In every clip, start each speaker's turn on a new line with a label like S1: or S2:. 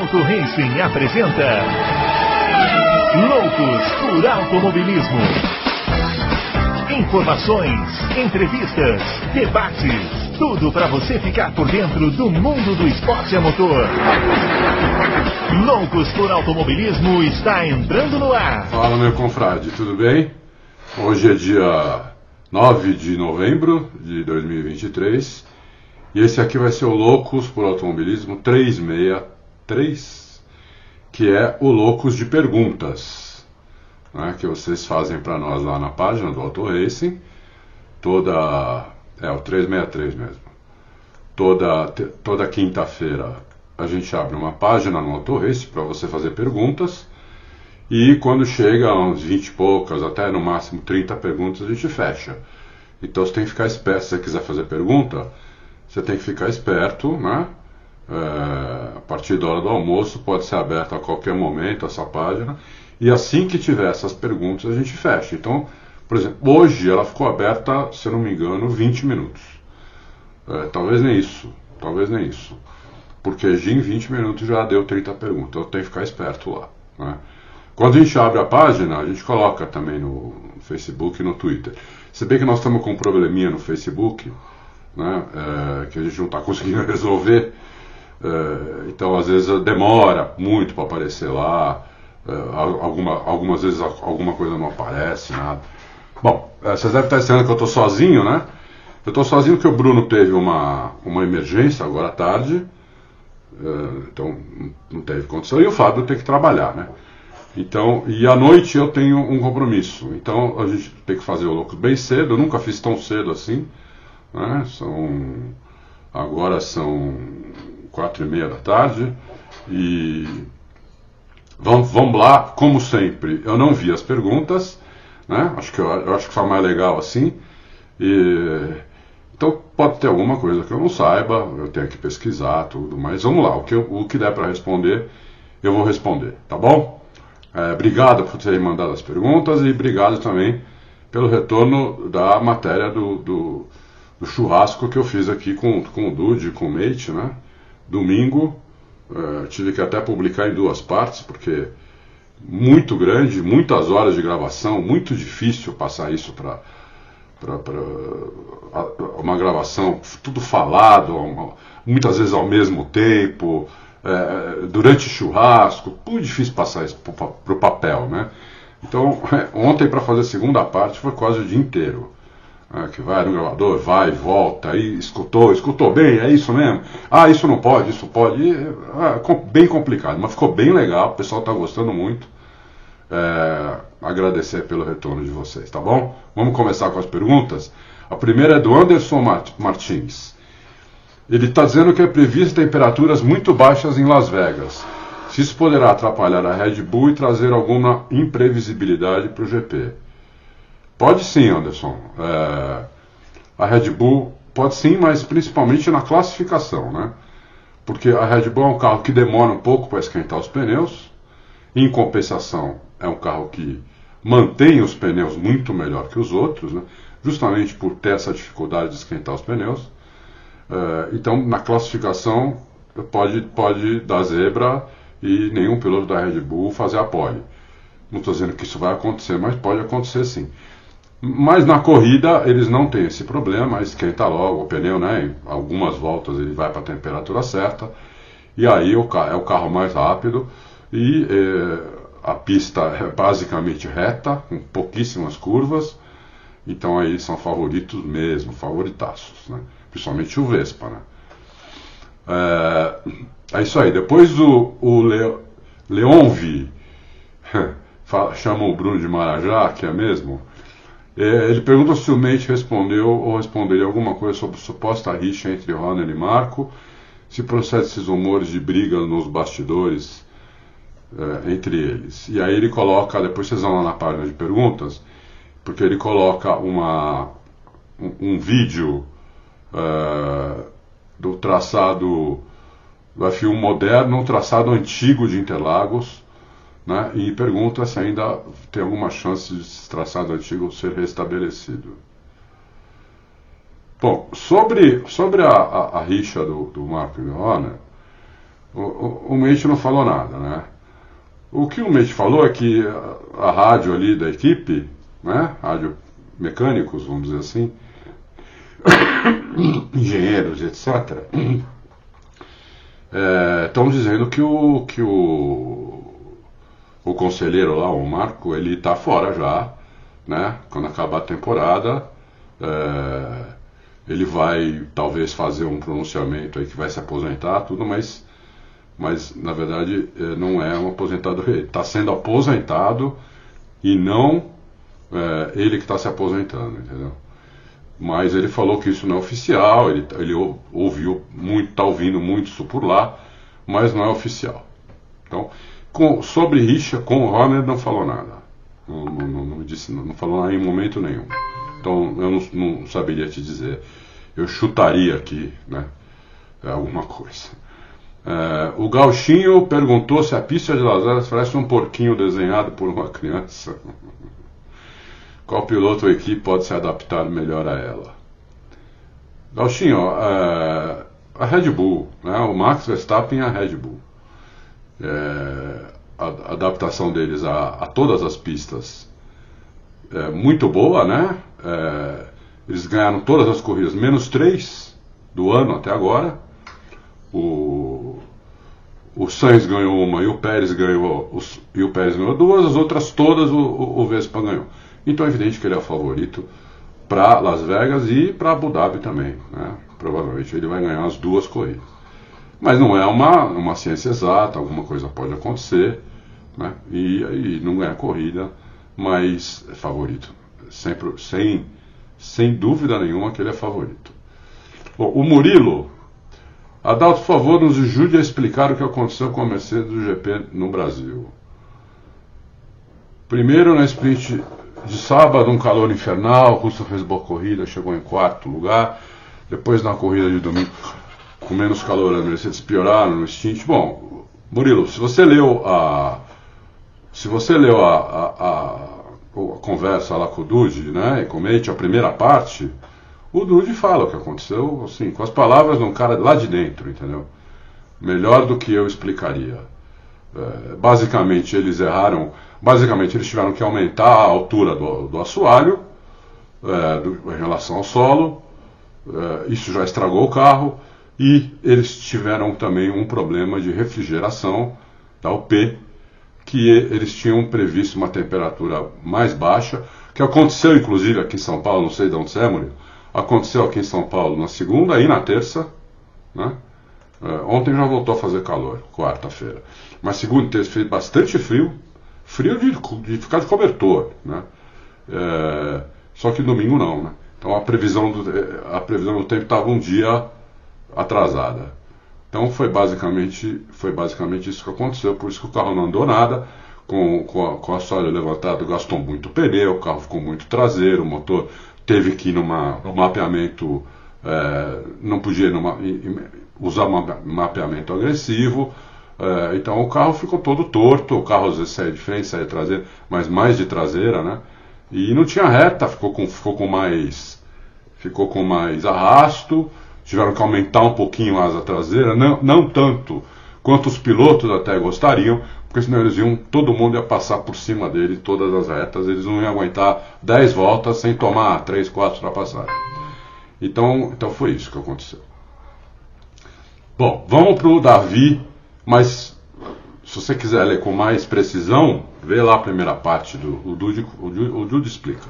S1: Auto Racing apresenta Loucos por Automobilismo. Informações, entrevistas, debates, tudo para você ficar por dentro do mundo do esporte a motor. Loucos por Automobilismo está entrando no ar.
S2: Fala meu confrade, tudo bem? Hoje é dia 9 de novembro de 2023 e esse aqui vai ser o Loucos por Automobilismo 363, que é o Loucos de Perguntas, né, que vocês fazem para nós lá na página do Auto Racing, toda. É o 363 mesmo. Toda, toda quinta-feira a gente abre uma página no Auto Racing para você fazer perguntas. E quando chega uns 20 e poucas, até no máximo 30 perguntas, a gente fecha. Então você tem que ficar esperto. Se você quiser fazer pergunta, você tem que ficar esperto, né? É, a partir da hora do almoço pode ser aberta a qualquer momento essa página. E assim que tiver essas perguntas, a gente fecha. Então, por exemplo, hoje ela ficou aberta, se eu não me engano, 20 minutos. É, talvez nem isso. Talvez nem isso. Porque em 20 minutos já deu 30 perguntas. Eu tenho que ficar esperto lá. Né? Quando a gente abre a página, a gente coloca também no Facebook e no Twitter. Se bem que nós estamos com um probleminha no Facebook né, é, que a gente não está conseguindo resolver. É, então, às vezes, demora muito para aparecer lá. É, alguma, algumas vezes alguma coisa não aparece, nada. Bom, é, vocês devem estar estranhando que eu estou sozinho, né? Eu estou sozinho porque o Bruno teve uma, uma emergência agora à tarde. Então, não teve condição. E o Fábio tem que trabalhar, né? Então, e à noite eu tenho um compromisso. Então, a gente tem que fazer o louco bem cedo. Eu nunca fiz tão cedo assim. Né? São, agora são quatro e meia da tarde e vamos, vamos lá, como sempre, eu não vi as perguntas, né? acho, que eu, acho que foi mais legal assim. E, então pode ter alguma coisa que eu não saiba, eu tenho que pesquisar tudo, mas vamos lá, o que, o que der para responder, eu vou responder, tá bom? É, obrigado por terem mandado as perguntas e obrigado também pelo retorno da matéria do, do do churrasco que eu fiz aqui com, com o Dude, com o Mate, né? Domingo, uh, tive que até publicar em duas partes, porque muito grande, muitas horas de gravação, muito difícil passar isso para uma gravação, tudo falado, uma, muitas vezes ao mesmo tempo, é, durante churrasco, muito difícil passar isso para o papel, né? Então, ontem para fazer a segunda parte foi quase o dia inteiro ah, que vai no gravador, vai, volta, aí escutou, escutou bem, é isso mesmo? Ah, isso não pode, isso pode. E, ah, bem complicado, mas ficou bem legal, o pessoal está gostando muito. É, agradecer pelo retorno de vocês, tá bom? Vamos começar com as perguntas. A primeira é do Anderson Martins. Ele está dizendo que é previsto temperaturas muito baixas em Las Vegas. Se isso poderá atrapalhar a Red Bull e trazer alguma imprevisibilidade para o GP. Pode sim, Anderson. É, a Red Bull pode sim, mas principalmente na classificação, né? Porque a Red Bull é um carro que demora um pouco para esquentar os pneus. Em compensação, é um carro que mantém os pneus muito melhor que os outros, né? justamente por ter essa dificuldade de esquentar os pneus. É, então, na classificação, pode, pode dar zebra e nenhum piloto da Red Bull fazer a pole. Não estou dizendo que isso vai acontecer, mas pode acontecer sim. Mas na corrida eles não têm esse problema, esquenta logo o pneu, né? Em algumas voltas ele vai para a temperatura certa, e aí o é o carro mais rápido e é, a pista é basicamente reta, com pouquíssimas curvas, então aí são favoritos mesmo, favoritaços, né? Principalmente o Vespa, né? É, é isso aí. Depois o, o Le, Leonvi chama o Bruno de Marajá, que é mesmo é, ele pergunta se o Mate respondeu ou responderia alguma coisa sobre suposta rixa entre Ronald e Marco, se procede esses rumores de briga nos bastidores é, entre eles. E aí ele coloca, depois vocês vão lá na página de perguntas, porque ele coloca uma, um, um vídeo é, do traçado do F1 moderno, um traçado antigo de Interlagos, né, e pergunta se ainda tem alguma chance de esse traçado antigo ser restabelecido. Bom, sobre, sobre a, a, a rixa do, do Marco Horner, o, o, o não falou nada, né? O que o Mente falou é que a, a rádio ali da equipe, né? Rádio mecânicos, vamos dizer assim, engenheiros, etc., estão é, dizendo que o, que o, o conselheiro lá, o Marco, ele está fora já, né? Quando acabar a temporada, é, ele vai talvez fazer um pronunciamento aí que vai se aposentar, tudo, mas, mas na verdade é, não é um aposentado, ele está sendo aposentado e não é, ele que está se aposentando, entendeu? Mas ele falou que isso não é oficial, ele, ele ouviu muito, está ouvindo muito isso por lá, mas não é oficial. Então, com, sobre rixa com o Horner não falou nada. Não, não, não, disse, não, falou nada em momento nenhum. Então eu não, não saberia te dizer. Eu chutaria aqui, né? Alguma coisa. É, o Gauchinho perguntou se a pista de Las Vegas parece um porquinho desenhado por uma criança. Qual piloto ou equipe pode se adaptar melhor a ela? Gauchinho, é, a Red Bull, né, o Max Verstappen e a Red Bull. É, a, adaptação deles a, a, todas as pistas é muito boa, né? É, eles ganharam todas as corridas, menos três do ano até agora. O, o Sainz ganhou uma e o Pérez ganhou, os, e o Pérez ganhou duas, as outras todas o, o, o Vespa ganhou. Então é evidente que ele é o favorito para Las Vegas e para Abu Dhabi também. Né? Provavelmente ele vai ganhar as duas corridas. Mas não é uma, uma ciência exata, alguma coisa pode acontecer, né? e, e não ganha corrida, mas é favorito. Sempre, sem, sem dúvida nenhuma que ele é favorito. Bom, o Murilo, Adalto, por favor, nos ajude a explicar o que aconteceu com a Mercedes do GP no Brasil. Primeiro, na sprint de sábado, um calor infernal, o Russo fez boa corrida, chegou em quarto lugar. Depois, na corrida de domingo, com menos calor, a Mercedes pioraram no stint. Bom, Murilo, se você leu a. Se você leu a, a, a, a conversa lá com o Dude, né, e comente a primeira parte, o Dude fala o que aconteceu, assim, com as palavras de um cara lá de dentro, entendeu? Melhor do que eu explicaria. É, basicamente, eles erraram Basicamente, eles tiveram que aumentar a altura do, do assoalho é, do, em relação ao solo. É, isso já estragou o carro. E eles tiveram também um problema de refrigeração da UP, que eles tinham previsto uma temperatura mais baixa, que aconteceu inclusive aqui em São Paulo, não sei de onde você é, Murilo, aconteceu aqui em São Paulo na segunda e na terça, né? É, ontem já voltou a fazer calor, quarta-feira. Mas segunda e terça fez bastante frio, frio de, de ficar de cobertor, né? É, só que domingo não, né? Então a previsão do, é, a previsão do tempo estava um dia atrasada. Então foi basicamente, foi basicamente isso que aconteceu, por isso que o carro não andou nada, com, com, a, com a soalho levantado gastou muito pneu, o carro ficou muito traseiro, o motor teve que ir numa, no mapeamento, é, não podia numa, usar um mapeamento agressivo, é, então o carro ficou todo torto, o carro às vezes saia de frente, saia de traseira, mas mais de traseira, né? E não tinha reta, ficou com, ficou com mais ficou com mais arrasto, tiveram que aumentar um pouquinho a asa traseira, não, não tanto quanto os pilotos até gostariam, porque senão eles iam, todo mundo ia passar por cima dele, todas as retas, eles não iam aguentar 10 voltas sem tomar 3, 4 ultrapassagens. Então, então foi isso que aconteceu. Bom, vamos para o Davi mas se você quiser ler com mais precisão, vê lá a primeira parte do o Dude, o Dude, o Dude explica.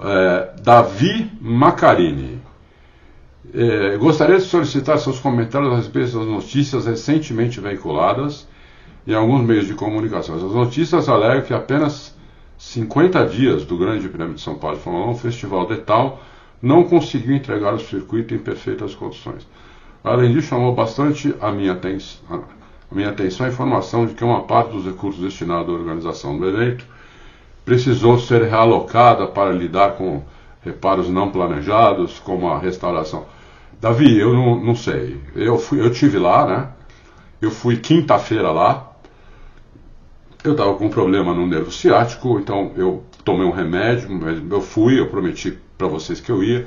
S2: É, Davi Macarini. É, gostaria de solicitar seus comentários a respeito das notícias recentemente veiculadas em alguns meios de comunicação. As notícias alegam que apenas 50 dias do Grande Prêmio de São Paulo de Fórmula 1, o Festival de Tal não conseguiu entregar o circuito em perfeitas condições. Além disso, chamou bastante a minha atenção minha atenção a informação de que uma parte dos recursos destinados à organização do evento precisou ser realocada para lidar com reparos não planejados, como a restauração. Davi, eu não, não sei. Eu fui, eu tive lá, né? Eu fui quinta-feira lá. Eu estava com um problema no nervo ciático, então eu tomei um remédio, eu fui, eu prometi para vocês que eu ia.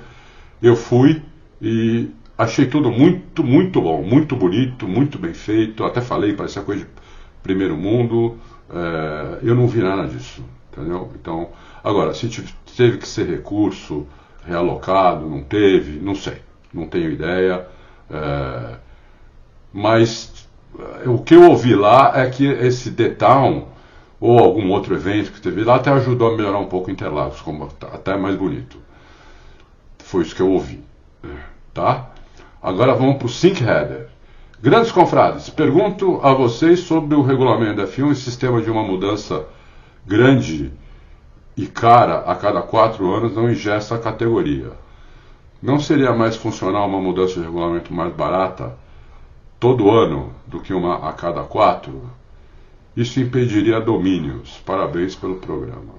S2: Eu fui e achei tudo muito, muito bom, muito bonito, muito bem feito. Até falei, parecia coisa de primeiro mundo. É, eu não vi nada disso, entendeu? Então, agora, se teve que ser recurso realocado, não teve, não sei, não tenho ideia. É, mas é, o que eu ouvi lá é que esse The Town, ou algum outro evento que teve lá, até ajudou a melhorar um pouco Interlagos, como até mais bonito. Foi isso que eu ouvi. Tá? Agora vamos para o Sync Header. Grandes confrades, pergunto a vocês sobre o regulamento da F1 e sistema de uma mudança grande e cara a cada quatro anos não ingesta a categoria. Não seria mais funcional uma mudança de regulamento mais barata todo ano do que uma a cada quatro? Isso impediria domínios. Parabéns pelo programa.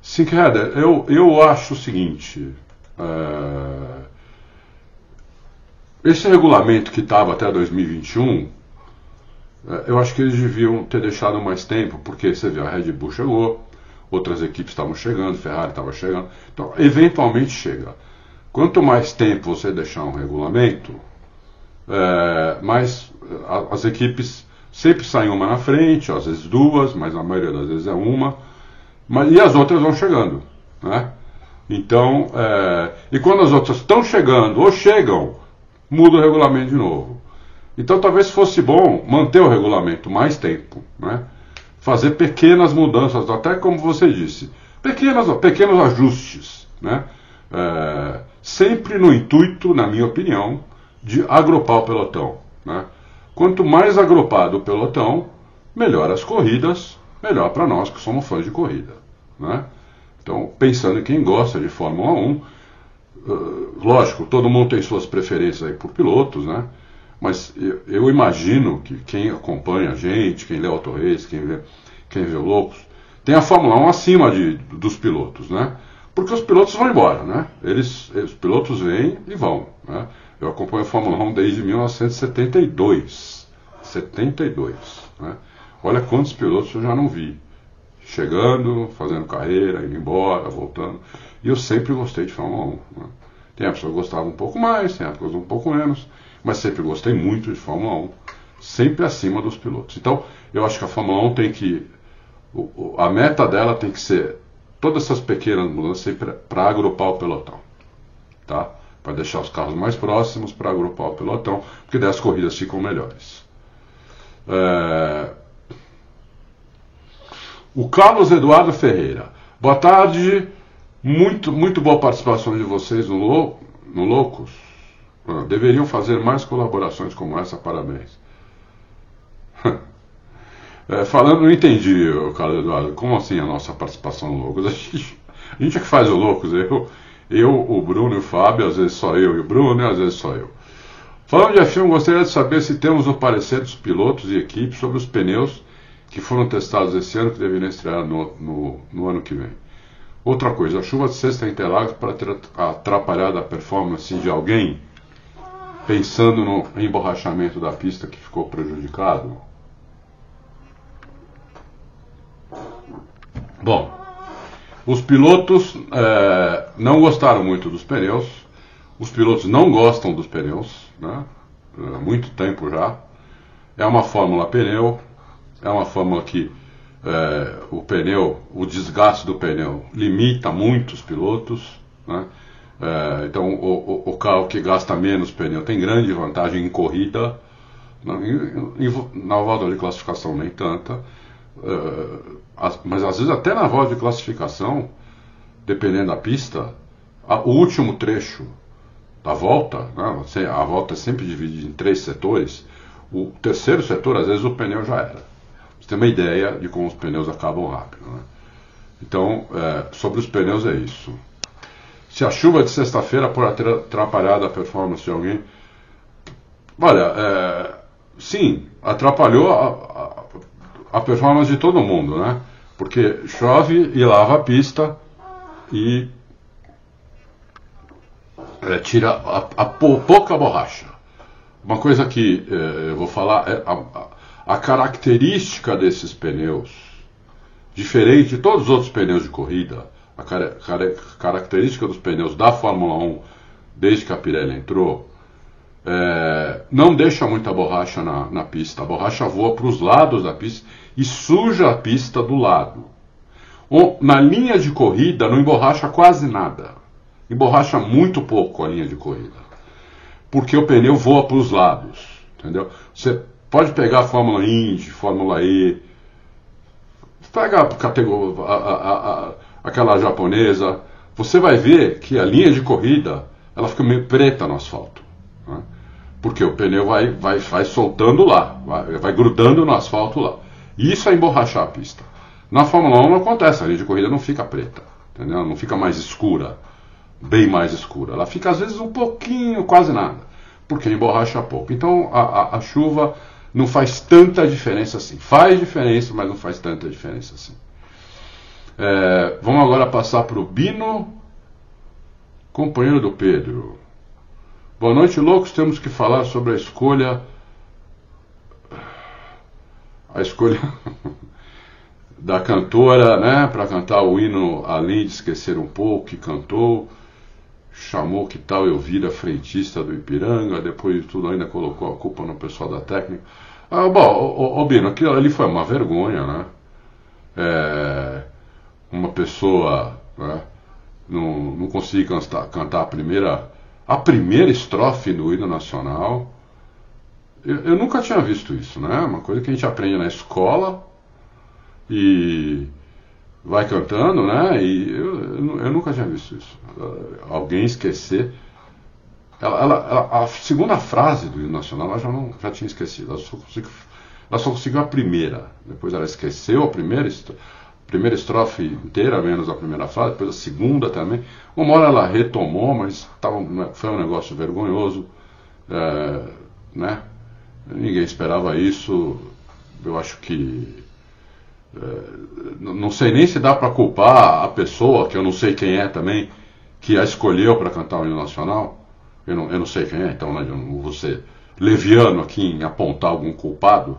S2: Sync Header, eu, eu acho o seguinte. É esse regulamento que estava até 2021, é, eu acho que eles deviam ter deixado mais tempo, porque você vê, a Red Bull chegou, outras equipes estavam chegando, Ferrari estava chegando. Então, eventualmente chega. Quanto mais tempo você deixar um regulamento, é, mais as equipes sempre saem uma na frente, às vezes duas, mas a maioria das vezes é uma, mas, e as outras vão chegando. Né? Então, é, e quando as outras estão chegando ou chegam, muda o regulamento de novo. Então talvez fosse bom manter o regulamento mais tempo, né? Fazer pequenas mudanças, até como você disse, pequenas, pequenos ajustes, né? É, sempre no intuito, na minha opinião, de agrupar o pelotão. Né? Quanto mais agrupado o pelotão, melhor as corridas, melhor para nós que somos fãs de corrida. Né? Então, pensando em quem gosta de Fórmula 1, ah, lógico, todo mundo tem suas preferências aí por pilotos, né? Mas eu, imagino que quem acompanha a gente, quem lê o Race, quem vê, quem vê o Loucos, tem a Fórmula 1 acima de, dos pilotos, né? Porque os pilotos vão embora, né? Eles, os pilotos vêm e vão, né? Eu acompanho a Fórmula 1 desde 1972. 72, né? Olha quantos pilotos eu já não vi. Chegando, fazendo carreira, indo embora, voltando. E eu sempre gostei de Fórmula 1. Né? Tem épocas que eu gostava um pouco mais, tem épocas um pouco menos, mas sempre gostei muito de Fórmula 1, sempre acima dos pilotos. Então, eu acho que a Fórmula 1 tem que. A meta dela tem que ser todas essas pequenas mudanças para agrupar o pelotão. Tá? Para deixar os carros mais próximos, para agrupar o pelotão, porque daí as corridas ficam melhores. É... O Carlos Eduardo Ferreira. Boa tarde. Muito, muito boa participação de vocês no, no Loucos. Ah, deveriam fazer mais colaborações como essa, parabéns. é, falando, não entendi, Carlos Eduardo, como assim a nossa participação no Loucos? A gente, a gente é que faz o Loucos, eu, eu, o Bruno e o Fábio, às vezes só eu e o Bruno, às vezes só eu. Falando de F1, gostaria de saber se temos o parecer dos pilotos e equipes sobre os pneus que foram testados esse ano que deveriam estrear no, no, no ano que vem. Outra coisa, a chuva de sexta em Interlagos para ter atrapalhado a performance de alguém, pensando no emborrachamento da pista que ficou prejudicado? Bom, os pilotos é, não gostaram muito dos pneus, os pilotos não gostam dos pneus, né? há muito tempo já. É uma fórmula pneu, é uma fórmula que é, o pneu, o desgaste do pneu limita muito os pilotos. Né? É, então, o, o, o, carro que gasta menos pneu tem grande vantagem em corrida, na, em, na volta de classificação nem tanta, é, as, mas às vezes até na volta de classificação, dependendo da pista, a, o último trecho da volta, né, a volta é sempre dividida em três setores, o terceiro setor, às vezes o pneu já era. Você tem uma ideia de como os pneus acabam rápido. Né? Então, é, sobre os pneus é isso. Se a chuva de sexta-feira por ter atrapalhado a performance de alguém. Olha, é, sim, atrapalhou a, a, a, performance de todo mundo, né? Porque chove e lava a pista e é, tira a, a, pouca borracha. Uma coisa que é, eu vou falar é a característica desses pneus, diferente de todos os outros pneus de corrida, a car car característica dos pneus da Fórmula 1 desde que a Pirelli entrou, é, não deixa muita borracha na, na pista. A borracha voa para os lados da pista e suja a pista do lado. Na linha de corrida não emborracha quase nada. Emborracha muito pouco a linha de corrida. Porque o pneu voa para os lados. Entendeu? Você pode pegar a Fórmula Indy, Fórmula E, pega a, a, a, aquela japonesa, você vai ver que a linha de corrida ela fica meio preta no asfalto. Né? Porque o pneu vai, vai, vai soltando lá, vai, vai grudando no asfalto lá. Isso é emborrachar a pista. Na Fórmula 1 não acontece, a linha de corrida não fica preta, entendeu? não fica mais escura, bem mais escura. Ela fica às vezes um pouquinho, quase nada, porque emborracha pouco. Então a, a, a chuva não faz tanta diferença assim. Faz diferença, mas não faz tanta diferença assim. É, vamos agora passar para o Bino, companheiro do Pedro. Boa noite, loucos. Temos que falar sobre a escolha. A escolha da cantora, né, para cantar o hino Além de Esquecer um Pouco, que cantou, chamou que tal Elvira, frentista do Ipiranga, depois de tudo ainda colocou a culpa no pessoal da técnica. Ah, bom, o, o, Bino, aquilo ali foi uma vergonha, né? É, uma pessoa né, não, não conseguir cantar, cantar a primeira a primeira estrofe do hino nacional. Eu, eu, nunca tinha visto isso, né? Uma coisa que a gente aprende na escola e vai cantando, né? E eu, eu, eu nunca tinha visto isso. Alguém esquecer. Ela, ela, ela, a segunda frase do hino nacional ela já, não, já tinha esquecido. Ela só, conseguiu, ela só conseguiu a primeira. Depois ela esqueceu a primeira, a primeira estrofe inteira, menos a primeira frase. Depois a segunda também. Uma hora ela retomou, mas tava, foi um negócio vergonhoso. É, né? Ninguém esperava isso. Eu acho que é, não sei nem se dá para culpar a pessoa, que eu não sei quem é também, que a escolheu para cantar o hino nacional. Eu não, eu não sei quem é, então né, eu não vou ser leviano aqui em apontar algum culpado.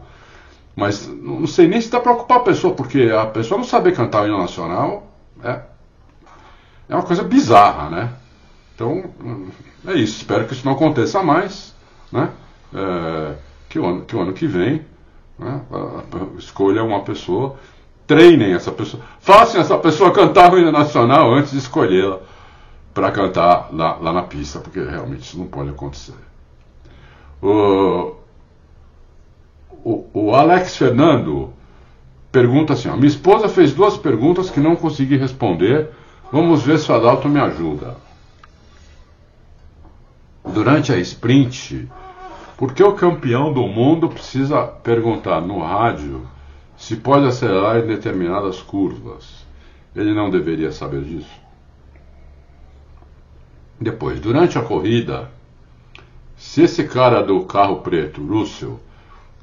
S2: Mas não sei nem se dá para culpar a pessoa, porque a pessoa não saber cantar o hino nacional é, é uma coisa bizarra, né? Então, é isso. Espero que isso não aconteça mais, né? É, que, o ano, que o ano que vem né? Escolha uma pessoa, treinem essa pessoa, façam essa pessoa cantar o hino nacional antes de escolhê-la para cantar lá, lá, na pista, porque realmente isso não pode acontecer. O, o Alex Fernando pergunta assim: ó, minha esposa fez duas perguntas que não consegui responder. Vamos ver se o Adalto me ajuda. Durante a sprint, por que o campeão do mundo precisa perguntar no rádio se pode acelerar em determinadas curvas? Ele não deveria saber disso? Depois, durante a corrida, se esse cara do carro preto, Russell,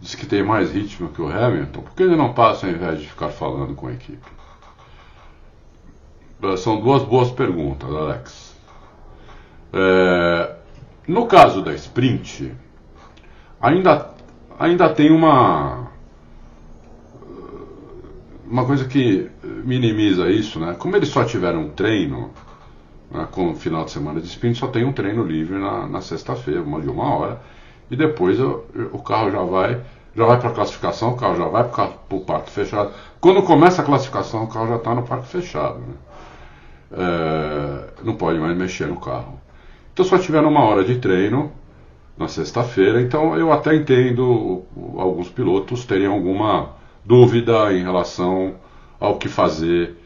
S2: diz que tem mais ritmo que o Hamilton, por que ele não passa ao invés de ficar falando com a equipe? São duas boas perguntas, Alex. É, no caso da sprint, ainda, ainda tem uma uma coisa que minimiza isso, né? Como eles só tiveram um treino né, com o final de semana de sprint, só tem um treino livre na, na sexta-feira, de uma hora, e depois o, o carro já vai já vai para a classificação, o carro já vai para o parque fechado. Quando começa a classificação, o carro já está no parque fechado. Né? É, não pode mais mexer no carro. Então só tiveram uma hora de treino na sexta-feira, então eu até entendo alguns pilotos terem alguma dúvida em relação ao que fazer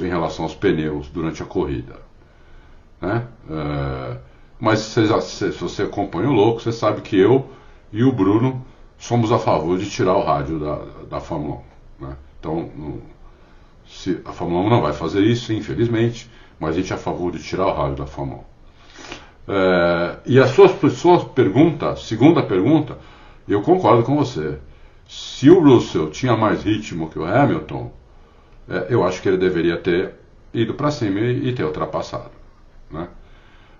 S2: em relação aos pneus durante a corrida. Né? É, mas se, se, você acompanha o louco, você sabe que eu e o Bruno somos a favor de tirar o rádio da, da Fórmula 1. Né? Então, se, a Fórmula 1 não vai fazer isso, infelizmente, mas a gente é a favor de tirar o rádio da Fórmula 1. É, e a sua, sua pergunta, segunda pergunta, eu concordo com você. Se o Russell tinha mais ritmo que o Hamilton, é, eu acho que ele deveria ter ido para cima e, e, ter ultrapassado. Né?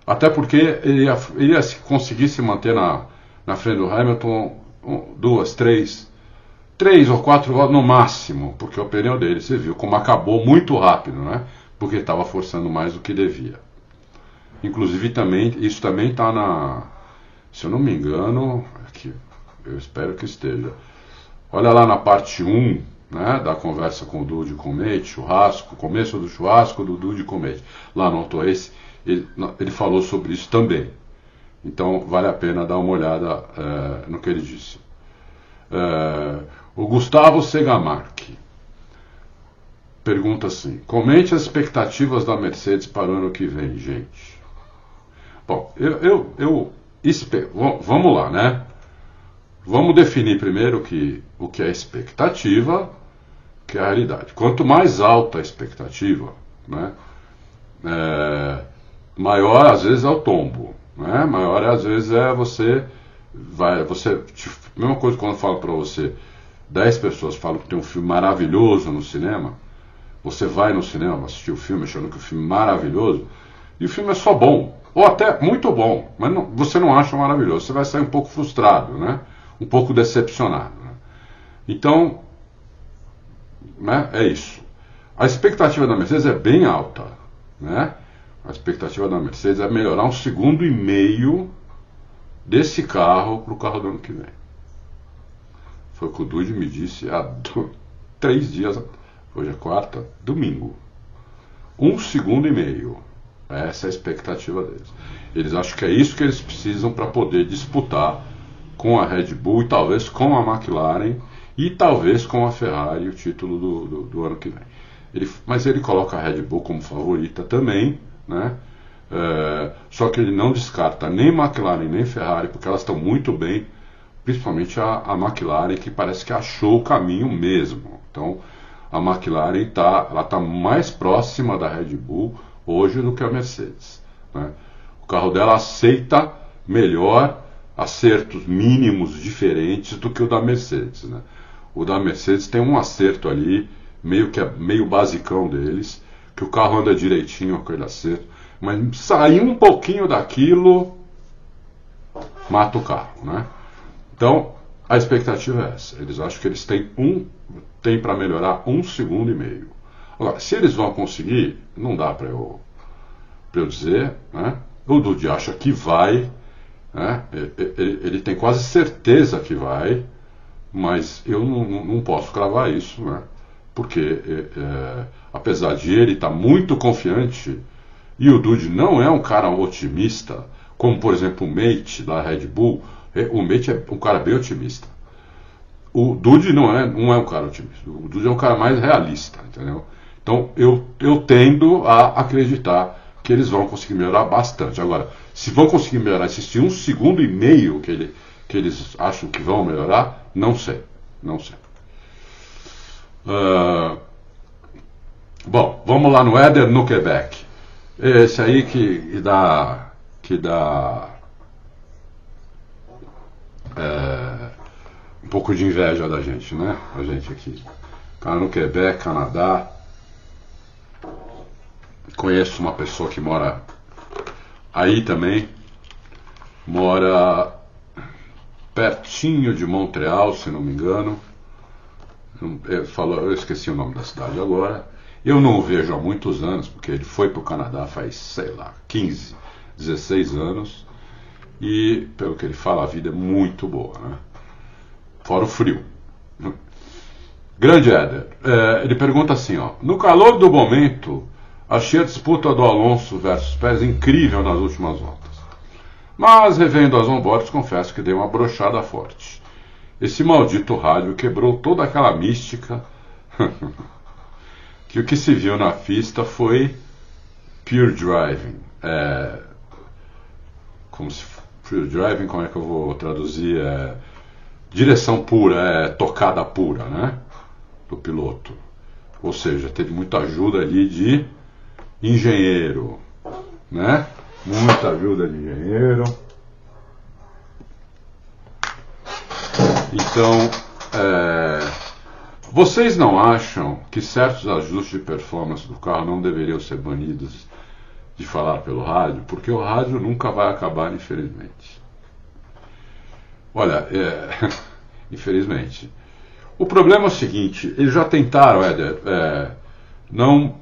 S2: Até porque ele ia, ele ia conseguir se manter na, na frente do Hamilton um, duas, três, três ou quatro voltas no máximo, porque o pneu dele, você viu como acabou muito rápido, né? porque estava forçando mais do que devia. Inclusive também, isso também está na, se eu não me engano, aqui, eu espero que esteja. Olha lá na parte 1, né, da conversa com o Dude com o churrasco, começo do churrasco do Dude com o Mate. Lá no esse, ele, ele falou sobre isso também. Então vale a pena dar uma olhada é, no que ele disse. É, o Gustavo Segamarque pergunta assim: comente as expectativas da Mercedes para o ano que vem, gente. Bom, eu, eu, eu vamos lá, né? Vamos definir primeiro que, o que é expectativa, que é a realidade. Quanto mais alta a expectativa, né, é, maior às vezes é o tombo, né? Maior às vezes é você vai, você mesma coisa quando eu falo para você, 10 pessoas falam que tem um filme maravilhoso no cinema, você vai no cinema assistir o filme achando que o filme é maravilhoso, e o filme é só bom, ou até muito bom, mas não, você não acha maravilhoso, você vai sair um pouco frustrado, né? um pouco decepcionado. Né? Então, né, é isso. A expectativa da Mercedes é bem alta. Né? A expectativa da Mercedes é melhorar um segundo e meio desse carro para o carro do ano que vem. Foi o que o Dude me disse há três dias, hoje é quarta, domingo. Um segundo e meio. Essa é a expectativa deles. Eles acham que é isso que eles precisam para poder disputar com a Red Bull e talvez com a McLaren e talvez com a Ferrari o título do, do, do ano que vem. Ele, mas ele coloca a Red Bull como favorita também, né? É, só que ele não descarta nem McLaren nem Ferrari, porque elas estão muito bem, principalmente a, a McLaren, que parece que achou o caminho mesmo. Então, a McLaren está tá mais próxima da Red Bull hoje do que a Mercedes. Né? O carro dela aceita melhor acertos mínimos diferentes do que o da Mercedes. Né? O da Mercedes tem um acerto ali, meio que é meio basicão deles, que o carro anda direitinho com aquele acerto, mas sair um pouquinho daquilo mata o carro, né? Então a expectativa é essa. Eles acham que eles têm um tem para melhorar um segundo e meio. Agora, se eles vão conseguir, não dá para eu, eu dizer, né? O Dude acha que vai, né? Ele, ele, tem quase certeza que vai, mas eu não, não posso cravar isso, né? porque é, é, apesar de ele estar tá muito confiante, e o Dude não é um cara otimista, como por exemplo o Mate da Red Bull, é, o Mate é um cara bem otimista. O Dude não é, não é um cara otimista, o Dude é um cara mais realista, entendeu? Então eu, eu tendo a acreditar que eles vão conseguir melhorar bastante. Agora, se vão conseguir melhorar esse um segundo e meio que, ele, que eles acham que vão melhorar, não sei. Não sei. Uh, bom, vamos lá no Éder no Quebec. Esse aí que, dá. Que dá é, um pouco de inveja da gente, né? A gente aqui. Cara no Quebec, Canadá. Conheço uma pessoa que mora aí também mora pertinho de Montreal, se não me engano. Eu, falo, eu esqueci o nome da cidade agora. Eu não o vejo há muitos anos, porque ele foi para o Canadá faz, sei lá, 15, 16 anos. E, pelo que ele fala, a vida é muito boa, né? Fora o frio. Grande Éder, é, ele pergunta assim: ó, no calor do momento, Achei a disputa do Alonso versus Pérez incrível nas últimas voltas. Mas, revendo as onboards, confesso que dei uma brochada forte. Esse maldito rádio quebrou toda aquela mística que o que se viu na pista foi pure driving. É, como se pure driving, como é que eu vou traduzir? É, direção pura, é tocada pura, né? Do piloto. Ou seja, teve muita ajuda ali de engenheiro, né? Muita ajuda de engenheiro. Então, é, vocês não acham que certos ajustes de performance do carro não deveriam ser banidos de falar pelo rádio? Porque o rádio nunca vai acabar, infelizmente. Olha, é, infelizmente. O problema é o seguinte: eles já tentaram, Éder, é, não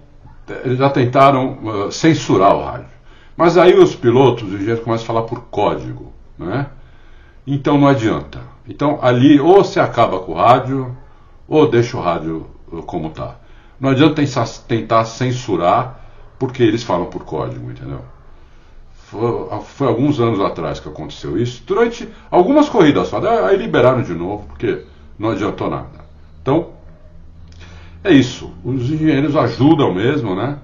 S2: eles já tentaram uh, censurar o rádio. Mas aí os pilotos, os engenheiros começam a falar por código, né? Então não adianta. Então ali ou se acaba com o rádio, ou deixa o rádio como está. Não adianta tentar censurar porque eles falam por código, entendeu? Foi, foi, alguns anos atrás que aconteceu isso, durante algumas corridas só, aí liberaram de novo, porque não adiantou nada. Então, é isso. Os engenheiros ajudam mesmo, né?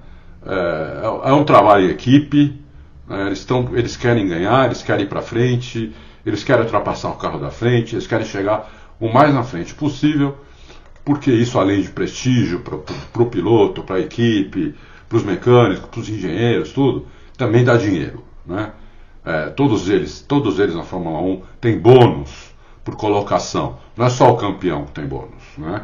S2: É, é um trabalho em equipe, né? eles, tão, eles querem ganhar, eles querem ir para frente, eles querem ultrapassar o carro da frente, eles querem chegar o mais na frente possível, porque isso, além de prestígio para o piloto, para a equipe, para os mecânicos, para os engenheiros, tudo, também dá dinheiro. Né? É, todos eles, todos eles na Fórmula 1 têm bônus por colocação. Não é só o campeão que tem bônus, né?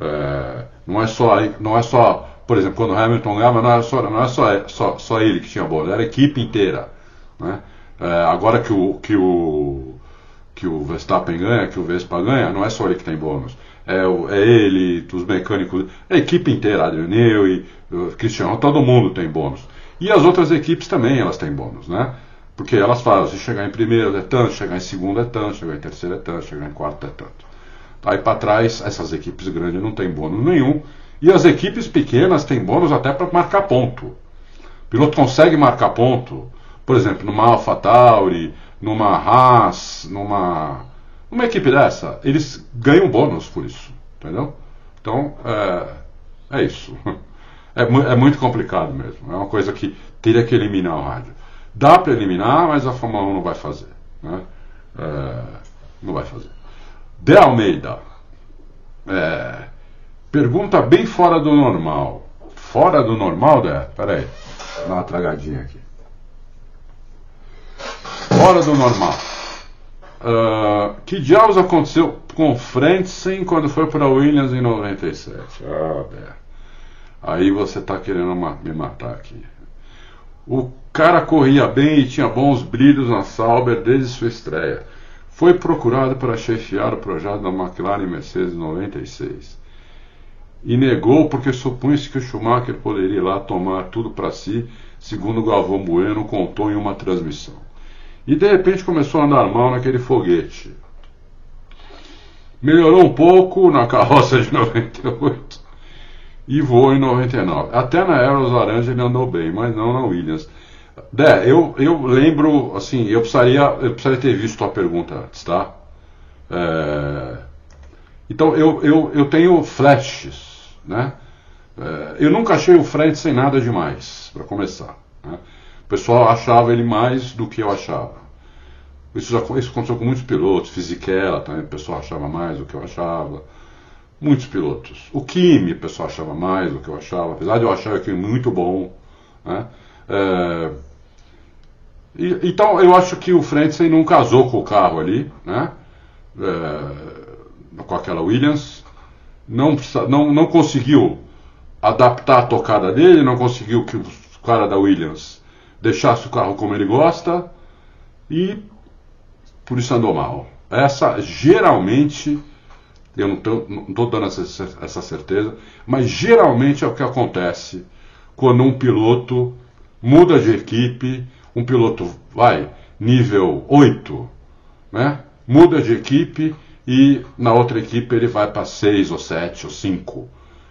S2: É, não é só, não é só, por exemplo, quando o Hamilton ganhava, não é só, não é só, só, só ele que tinha bônus, era a equipe inteira, né? É, agora que o que o que o Verstappen ganha, que o Vespa ganha, não é só ele que tem bônus. É, é ele, os mecânicos, a equipe inteira, Adrian Newey, Cristiano, todo mundo tem bônus. E as outras equipes também elas têm bônus, né? Porque elas falam, se chegar em primeiro é tanto, chegar em segundo é tanto, chegar em terceiro é tanto, chegar em quarto é tanto. Aí para trás, essas equipes grandes não têm bônus nenhum. E as equipes pequenas têm bônus até para marcar ponto. O piloto consegue marcar ponto, por exemplo, numa AlphaTauri, numa Haas, numa, numa equipe dessa, eles ganham bônus por isso, entendeu? Então, é, é isso. É, é, muito complicado mesmo. É uma coisa que teria que eliminar o rádio. Dá para eliminar, mas a Fórmula 1 não vai fazer. Né? É, não vai fazer. De Almeida. É, pergunta bem fora do normal. Fora do normal, Dé? Peraí. Vou dar uma tragadinha aqui. Fora do normal. Uh, que diabos aconteceu com o Frentzen quando foi para Williams em 97? Ah, Bé. Aí você está querendo me matar aqui. O cara corria bem e tinha bons brilhos na Sauber desde sua estreia. Foi procurado para chefiar o projeto da McLaren Mercedes 96. E negou porque supunha-se que o Schumacher poderia ir lá tomar tudo para si, segundo Galvão Bueno contou em uma transmissão. E de repente começou a andar mal naquele foguete. Melhorou um pouco na carroça de 98 e voou em 99. Até na Aeros Laranja ele andou bem, mas não na Williams. Dé, eu, eu lembro, assim, eu precisaria, eu precisaria ter visto a pergunta antes, tá? É, então eu, eu, eu tenho flashes, né? É, eu nunca achei o Fred sem nada demais, para começar. Né? Pessoal achava ele mais do que eu achava. Isso, já, isso aconteceu com muitos pilotos, Fisichella também, o pessoal achava mais do que eu achava muitos pilotos. O Kimi, o pessoal achava mais do que eu achava, apesar de eu achar o Kimi muito bom. Né? É, e, então eu acho que o Frentzen não casou com o carro ali, né? É, com aquela Williams, não, não, não conseguiu adaptar a tocada dele, não conseguiu que o cara da Williams deixasse o carro como ele gosta e por isso andou mal. Essa geralmente eu não estou dando essa, essa certeza, mas geralmente é o que acontece quando um piloto muda de equipe, um piloto vai nível 8, né? muda de equipe e na outra equipe ele vai para 6 ou 7 ou 5.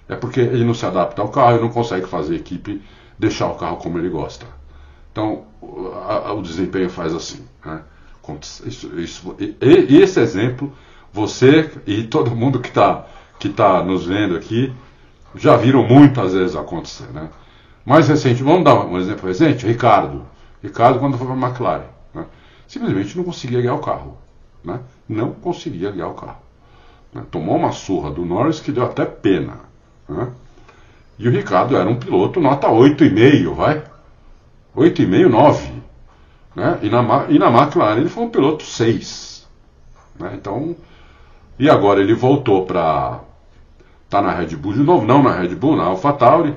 S2: É porque ele não se adapta ao carro e não consegue fazer a equipe deixar o carro como ele gosta. Então a, a, o desempenho faz assim. Né? Isso, isso, e, e esse exemplo você e todo mundo que está que tá nos vendo aqui já viram muitas vezes acontecer. Né? Mais recente, vamos dar um exemplo recente? Ricardo. Ricardo, quando foi para a McLaren, né? simplesmente não conseguia guiar o carro. Né? Não conseguia guiar o carro. Né? Tomou uma surra do Norris que deu até pena. Né? E o Ricardo era um piloto nota 8,5, vai? 8,5, 9. Né? E, na, e na McLaren ele foi um piloto 6. Né? Então, e agora ele voltou para. Tá na Red Bull de novo, não na Red Bull, na AlphaTauri.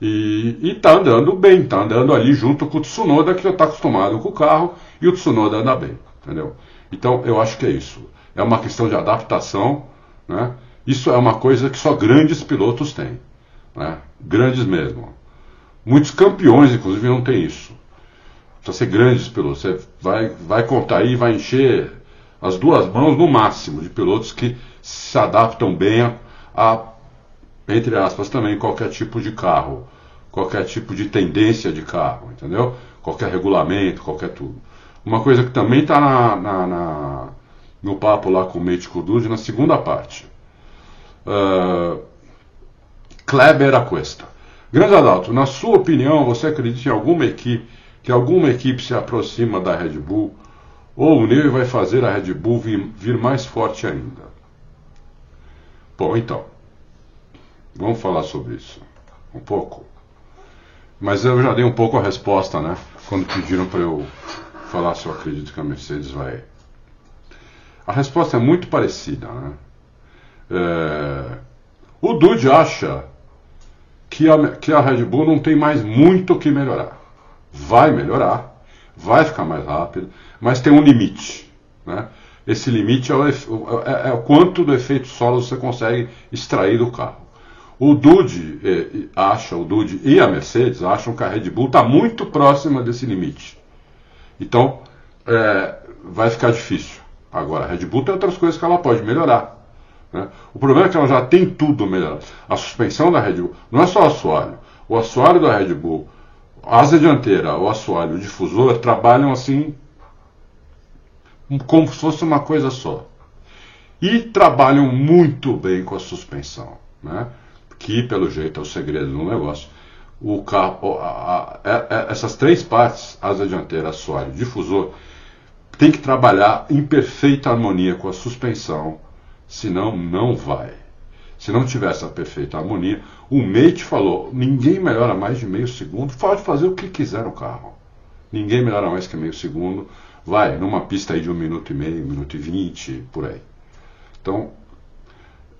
S2: E, e tá andando bem, tá andando ali junto com o Tsunoda, que já está acostumado com o carro, e o Tsunoda anda bem, entendeu? Então eu acho que é isso. É uma questão de adaptação, né? Isso é uma coisa que só grandes pilotos têm, né? Grandes mesmo. Muitos campeões, inclusive, não têm isso. precisa ser grandes pilotos. Você vai, vai contar aí, vai encher as duas mãos no máximo de pilotos que se adaptam bem a, a entre aspas, também qualquer tipo de carro, qualquer tipo de tendência de carro, entendeu? Qualquer regulamento, qualquer tudo. Uma coisa que também está na, na, na, no papo lá com o Mate Kudud, na segunda parte. Uh, Kleber Aquesta. Grande Adalto, na sua opinião, você acredita em alguma equipe, que alguma equipe se aproxima da Red Bull, ou o Ney vai fazer a Red Bull vir, vir mais forte ainda? Bom, então, vamos falar sobre isso um pouco. Mas eu já dei um pouco a resposta, né? Quando pediram para eu falar se eu acredito que a Mercedes vai. A resposta é muito parecida, né? É... O Dude acha que a, que a Red Bull não tem mais muito o que melhorar. Vai melhorar, vai ficar mais rápido, mas tem um limite. Né? Esse limite é o, é, é o quanto do efeito solo você consegue extrair do carro. O Dude acha, o Dude e a Mercedes acham que a Red Bull está muito próxima desse limite. Então, é, vai ficar difícil. Agora, a Red Bull tem outras coisas que ela pode melhorar. Né? O problema é que ela já tem tudo melhorado. A suspensão da Red Bull não é só o assoalho. O assoalho da Red Bull, a asa dianteira, o assoalho, o difusor trabalham assim como se fosse uma coisa só. E trabalham muito bem com a suspensão, né? que pelo jeito é o segredo do negócio. O carro, a, a, a, é, é, essas três partes, asa dianteira, assoalho, difusor, tem que trabalhar em perfeita harmonia com a suspensão senão não vai. Se não tiver essa perfeita harmonia, o mate falou: ninguém melhora mais de meio segundo, pode fazer o que quiser no carro. Ninguém melhora mais que meio segundo, vai numa pista aí de um minuto e meio, um minuto e vinte, por aí. Então,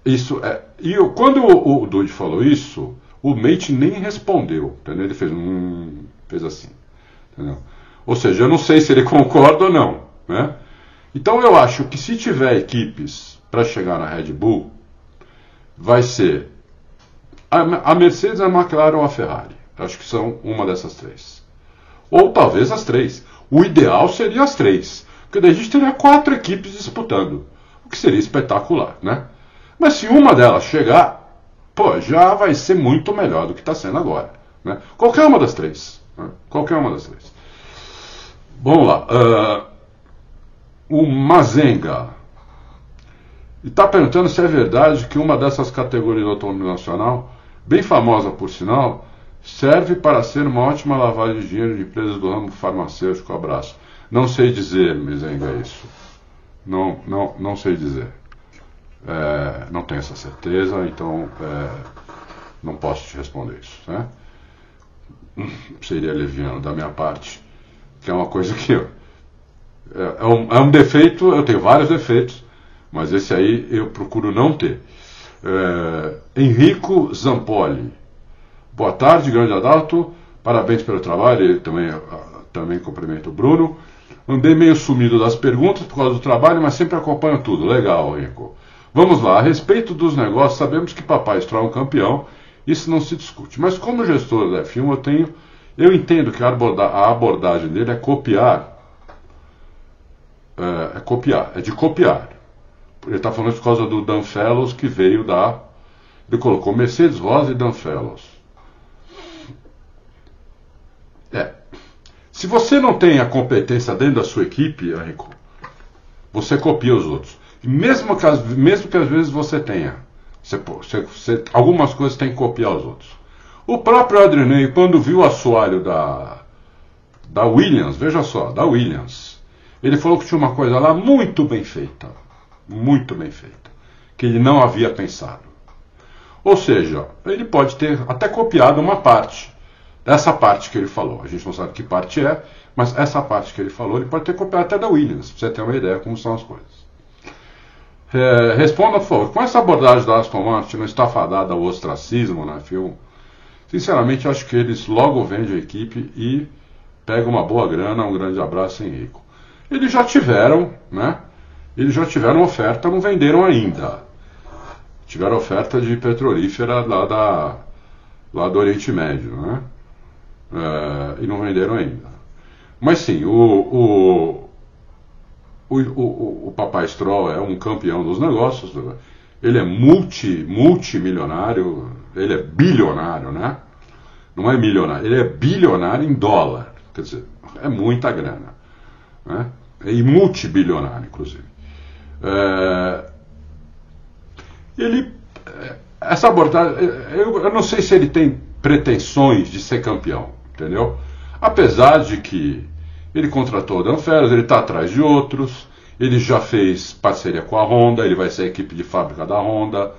S2: isso é. E eu, quando o, o Dude falou isso, o mate nem respondeu, entendeu? Ele fez um. fez assim, entendeu? Ou seja, eu não sei se ele concorda ou não, né? Então eu acho que se tiver equipes para chegar na Red Bull vai ser a, Mercedes, a McLaren ou a Ferrari. Acho que são uma dessas três. Ou talvez as três. O ideal seria as três. Porque daí a gente teria quatro equipes disputando. O que seria espetacular, né? Mas se uma delas chegar, pô, já vai ser muito melhor do que está sendo agora. Né? Qualquer uma das três. Né? Qualquer uma das três. Vamos lá. Uh, o Mazenga. E está perguntando se é verdade que uma dessas categorias do automóvel nacional, bem famosa por sinal, serve para ser uma ótima lavagem de dinheiro de empresas do ramo farmacêutico. Abraço. Não sei dizer, Mizenga, isso. Não, não, não sei dizer. É, não tenho essa certeza, então é, não posso te responder isso. Né? Seria leviano da minha parte, que é uma coisa que eu, é, é, um, é um defeito, eu tenho vários defeitos, mas esse aí eu procuro não ter. É, Henrico Zampoli. Boa tarde, grande Adalto. Parabéns pelo trabalho. Também, também cumprimento o Bruno. Andei meio sumido das perguntas por causa do trabalho, mas sempre acompanho tudo. Legal, Henrico. Vamos lá. A respeito dos negócios, sabemos que papai Stroll é um campeão. Isso não se discute. Mas como gestor da F1, eu tenho. Eu entendo que a abordagem dele é copiar. É, é copiar, é de copiar. Ele está falando por causa do Dan Fellows que veio da. Ele colocou Mercedes Rosa e Dan Fellows. É. Se você não tem a competência dentro da sua equipe, Henrico, você copia os outros. Mesmo que, mesmo que às vezes você tenha. Você, você, algumas coisas tem que copiar os outros. O próprio Adrianei, quando viu o assoalho da, da Williams, veja só, da Williams, ele falou que tinha uma coisa lá muito bem feita muito bem feita, que ele não havia pensado. Ou seja, ele pode ter até copiado uma parte dessa parte que ele falou. A gente não sabe que parte é, mas essa parte que ele falou, ele pode ter copiado até da Williams, para você ter uma ideia como são as coisas. É, responda, por favor, com essa abordagem da Aston Martin não está fadada ao ostracismo na F1? Sinceramente, acho que eles logo vendem a equipe e pegam uma boa grana. Um grande abraço, Henrico. Eles já tiveram, né? Eles já tiveram oferta, não venderam ainda. Tiveram oferta de petrolífera lá, da, lá do Oriente Médio, né? É, e não venderam ainda. Mas sim, o, o, o, o, o Papai Stroll é um campeão dos negócios, ele é multi, multimilionário, ele é bilionário, né? Não é milionário, ele é bilionário em dólar, quer dizer, é muita grana, né? E multibilionário, inclusive. É, ele, essa abordagem, eu, eu não sei se ele tem pretensões de ser campeão, entendeu? Apesar de que ele contratou o Dan ele está atrás de outros, ele já fez parceria com a Honda, ele vai ser a equipe de fábrica da Honda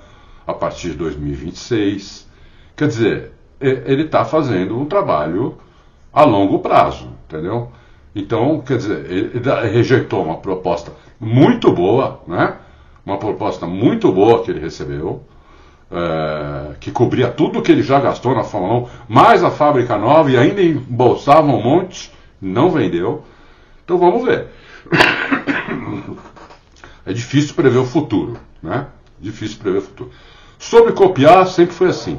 S2: a partir de 2026. Quer dizer, ele está fazendo um trabalho a longo prazo, entendeu? Então, quer dizer, ele rejeitou uma proposta muito boa, né? Uma proposta muito boa que ele recebeu, é, que cobria tudo que ele já gastou na Fórmula 1, mais a fábrica nova e ainda embolsava um monte não vendeu. Então vamos ver. É difícil prever o futuro, né? Difícil prever o futuro. Sobre copiar, sempre foi assim.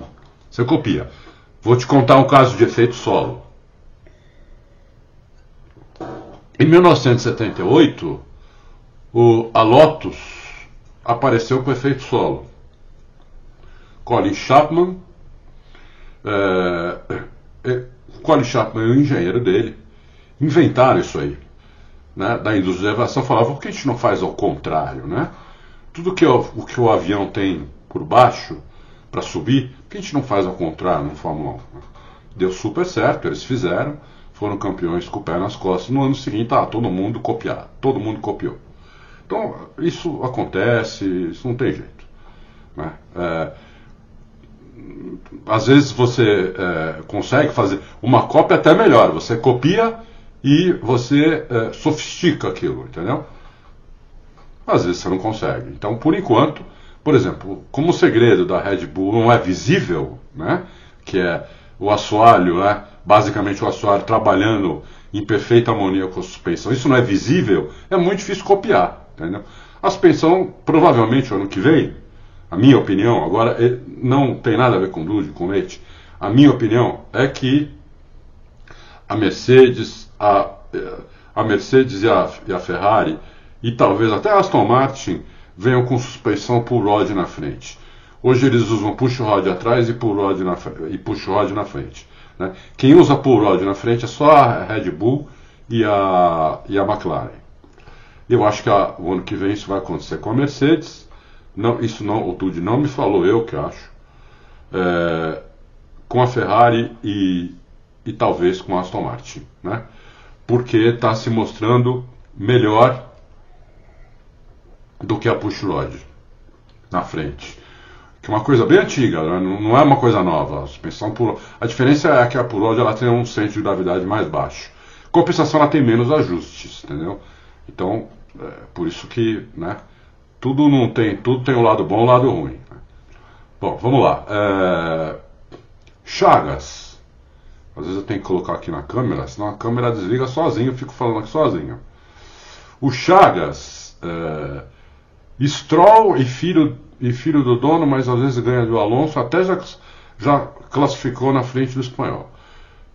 S2: Você copia. Vou te contar um caso de efeito solo. Em 1978, o, a Lotus apareceu com efeito solo. Colin Chapman, é, é, Colin Chapman é o engenheiro dele, inventaram isso aí. Né, da indústria de aviação falavam, por que a gente não faz ao contrário? Né? Tudo que o, o que o avião tem por baixo para subir, por que a gente não faz ao contrário no Fórmula 1? Deu super certo, eles fizeram, foram campeões com o pé nas costas. No ano seguinte, ah, todo mundo copiar, todo mundo copiou. Então, isso acontece, isso não tem jeito. Né? É, às vezes você é, consegue fazer uma cópia até melhor, você copia e você é, sofistica aquilo, entendeu? Às vezes você não consegue. Então, por enquanto, por exemplo, como o segredo da Red Bull não é visível, né? Que é o assoalho, né? Basicamente o assoalho trabalhando em perfeita harmonia com a suspensão. Isso não é visível, é muito difícil copiar, entendeu? A suspensão, provavelmente, ano que vem, a minha opinião, agora não tem nada a ver com Dude, com Leite, a minha opinião é que a Mercedes a, a Mercedes e a, e a Ferrari, e talvez até a Aston Martin, venham com suspensão pull rod na frente. Hoje eles usam push rod atrás e pull rod na, e push rod na frente. Né? Quem usa pull rod na frente é só a Red Bull e a, e a McLaren. Eu acho que a, o ano que vem isso vai acontecer com a Mercedes. Não, isso não, o Tude não me falou, eu que acho. É, com a Ferrari e, e talvez com a Aston Martin. Né? porque está se mostrando melhor do que a push rod na frente. Que é uma coisa bem antiga, né? não é uma coisa nova. A suspensão por... A diferença é que a push rod ela tem um centro de gravidade mais baixo. Compensação ela tem menos ajustes, entendeu? Então, é por isso que, né? Tudo não tem, tudo tem um lado bom um lado ruim. Né? Bom, vamos lá. É... Chagas. Às vezes eu tenho que colocar aqui na câmera, senão a câmera desliga sozinho, eu fico falando aqui sozinho. O Chagas, é, Stroll e filho, e filho do dono, mas às vezes ganha do Alonso, até já, já classificou na frente do espanhol.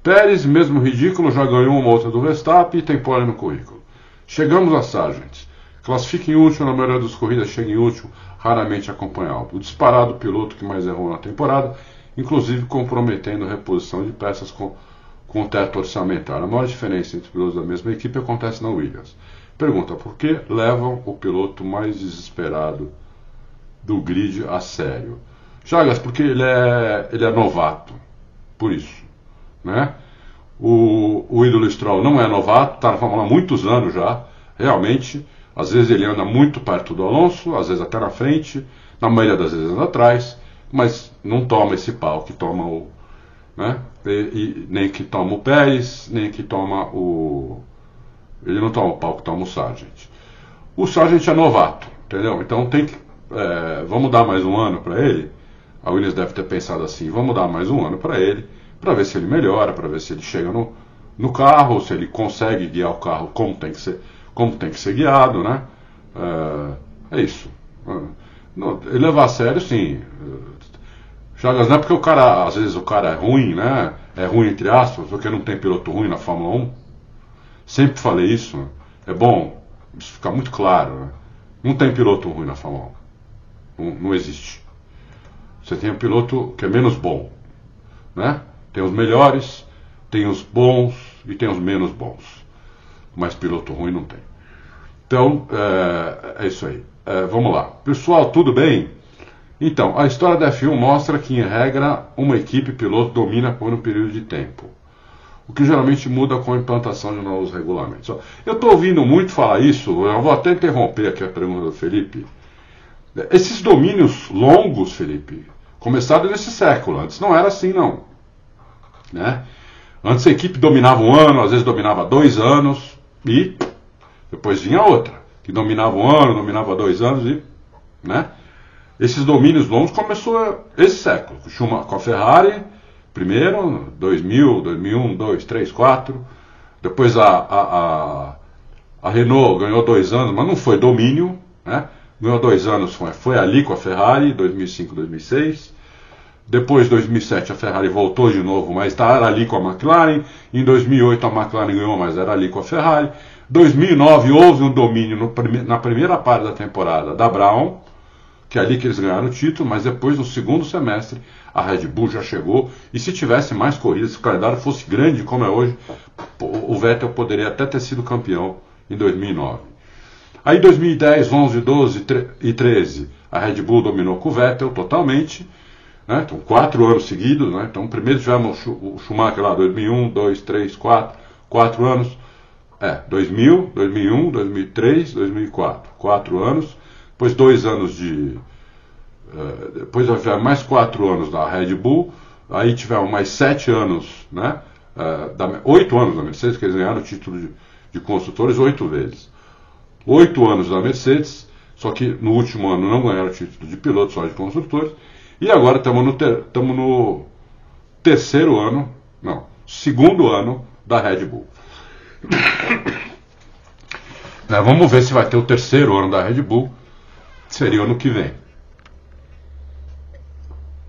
S2: Pérez, mesmo ridículo, já ganhou uma outra do Verstappen e tem pole no currículo. Chegamos a Sargent. Classifica em último, na maioria das corridas chega em último, raramente acompanhado. O disparado piloto que mais errou na temporada inclusive comprometendo a reposição de peças com, com teto orçamentário. A maior diferença entre pilotos da mesma equipe acontece na Williams. Pergunta: por que levam o piloto mais desesperado do grid a sério? Chagas, porque ele é, ele é novato, por isso. Né? O, o ídolo Stroll não é novato, está na Fórmula há muitos anos já, realmente. Às vezes ele anda muito perto do Alonso, às vezes até na frente, na maioria das vezes anda atrás mas não toma esse pau que toma o. Né? E, e, nem que toma o Pérez, nem que toma o. Ele não toma o pau que toma o Sargent. O Sargent é novato, entendeu? Então tem que. É, vamos dar mais um ano para ele. A Williams deve ter pensado assim: vamos dar mais um ano para ele, para ver se ele melhora, para ver se ele chega no, no carro, se ele consegue guiar o carro como tem que ser, como tem que ser guiado, né? É, é isso. Não, levar a sério, sim. Chagas, não é porque o cara, às vezes o cara é ruim, né? É ruim entre aspas, porque não tem piloto ruim na Fórmula 1. Sempre falei isso. É bom isso ficar muito claro. Né? Não tem piloto ruim na Fórmula 1. Não, não existe. Você tem um piloto que é menos bom. Né? Tem os melhores, tem os bons e tem os menos bons. Mas piloto ruim não tem. Então, é, é isso aí. É, vamos lá. Pessoal, tudo bem? Então, a história da F1 mostra que, em regra, uma equipe piloto domina por um período de tempo. O que geralmente muda com a implantação de novos regulamentos. Eu estou ouvindo muito falar isso, eu vou até interromper aqui a pergunta do Felipe. Esses domínios longos, Felipe, começaram nesse século. Antes não era assim, não. Né? Antes a equipe dominava um ano, às vezes dominava dois anos, e depois vinha outra, que dominava um ano, dominava dois anos, e. Né? Esses domínios longos começou esse século, com a Ferrari, primeiro, 2000, 2001, 2, 3, 4. Depois a, a, a, a, Renault ganhou dois anos, mas não foi domínio, né? Ganhou dois anos, foi, foi ali com a Ferrari, 2005, 2006. Depois, 2007, a Ferrari voltou de novo, mas tá, era ali com a McLaren. Em 2008, a McLaren ganhou, mas era ali com a Ferrari. 2009, houve um domínio no, na primeira parte da temporada da Brown que é ali que eles ganharam o título, mas depois no segundo semestre a Red Bull já chegou e se tivesse mais corridas, se o calendário fosse grande como é hoje, o Vettel poderia até ter sido campeão em 2009. Aí 2010, 11, 12 e 13 a Red Bull dominou com o Vettel totalmente, né? então quatro anos seguidos, né? então primeiro tivemos o Schumacher lá 2001, 2, 3, 4, quatro anos, é 2000, 2001, 2003, 2004, quatro anos depois dois anos de. Uh, depois tiveram mais quatro anos da Red Bull, aí tiveram mais sete anos, né? Uh, da, oito anos da Mercedes, que eles ganharam o título de, de construtores oito vezes. Oito anos da Mercedes, só que no último ano não ganharam o título de piloto, só de construtores. E agora estamos no, ter, no terceiro ano, não, segundo ano da Red Bull. É, vamos ver se vai ter o terceiro ano da Red Bull seria o ano que vem.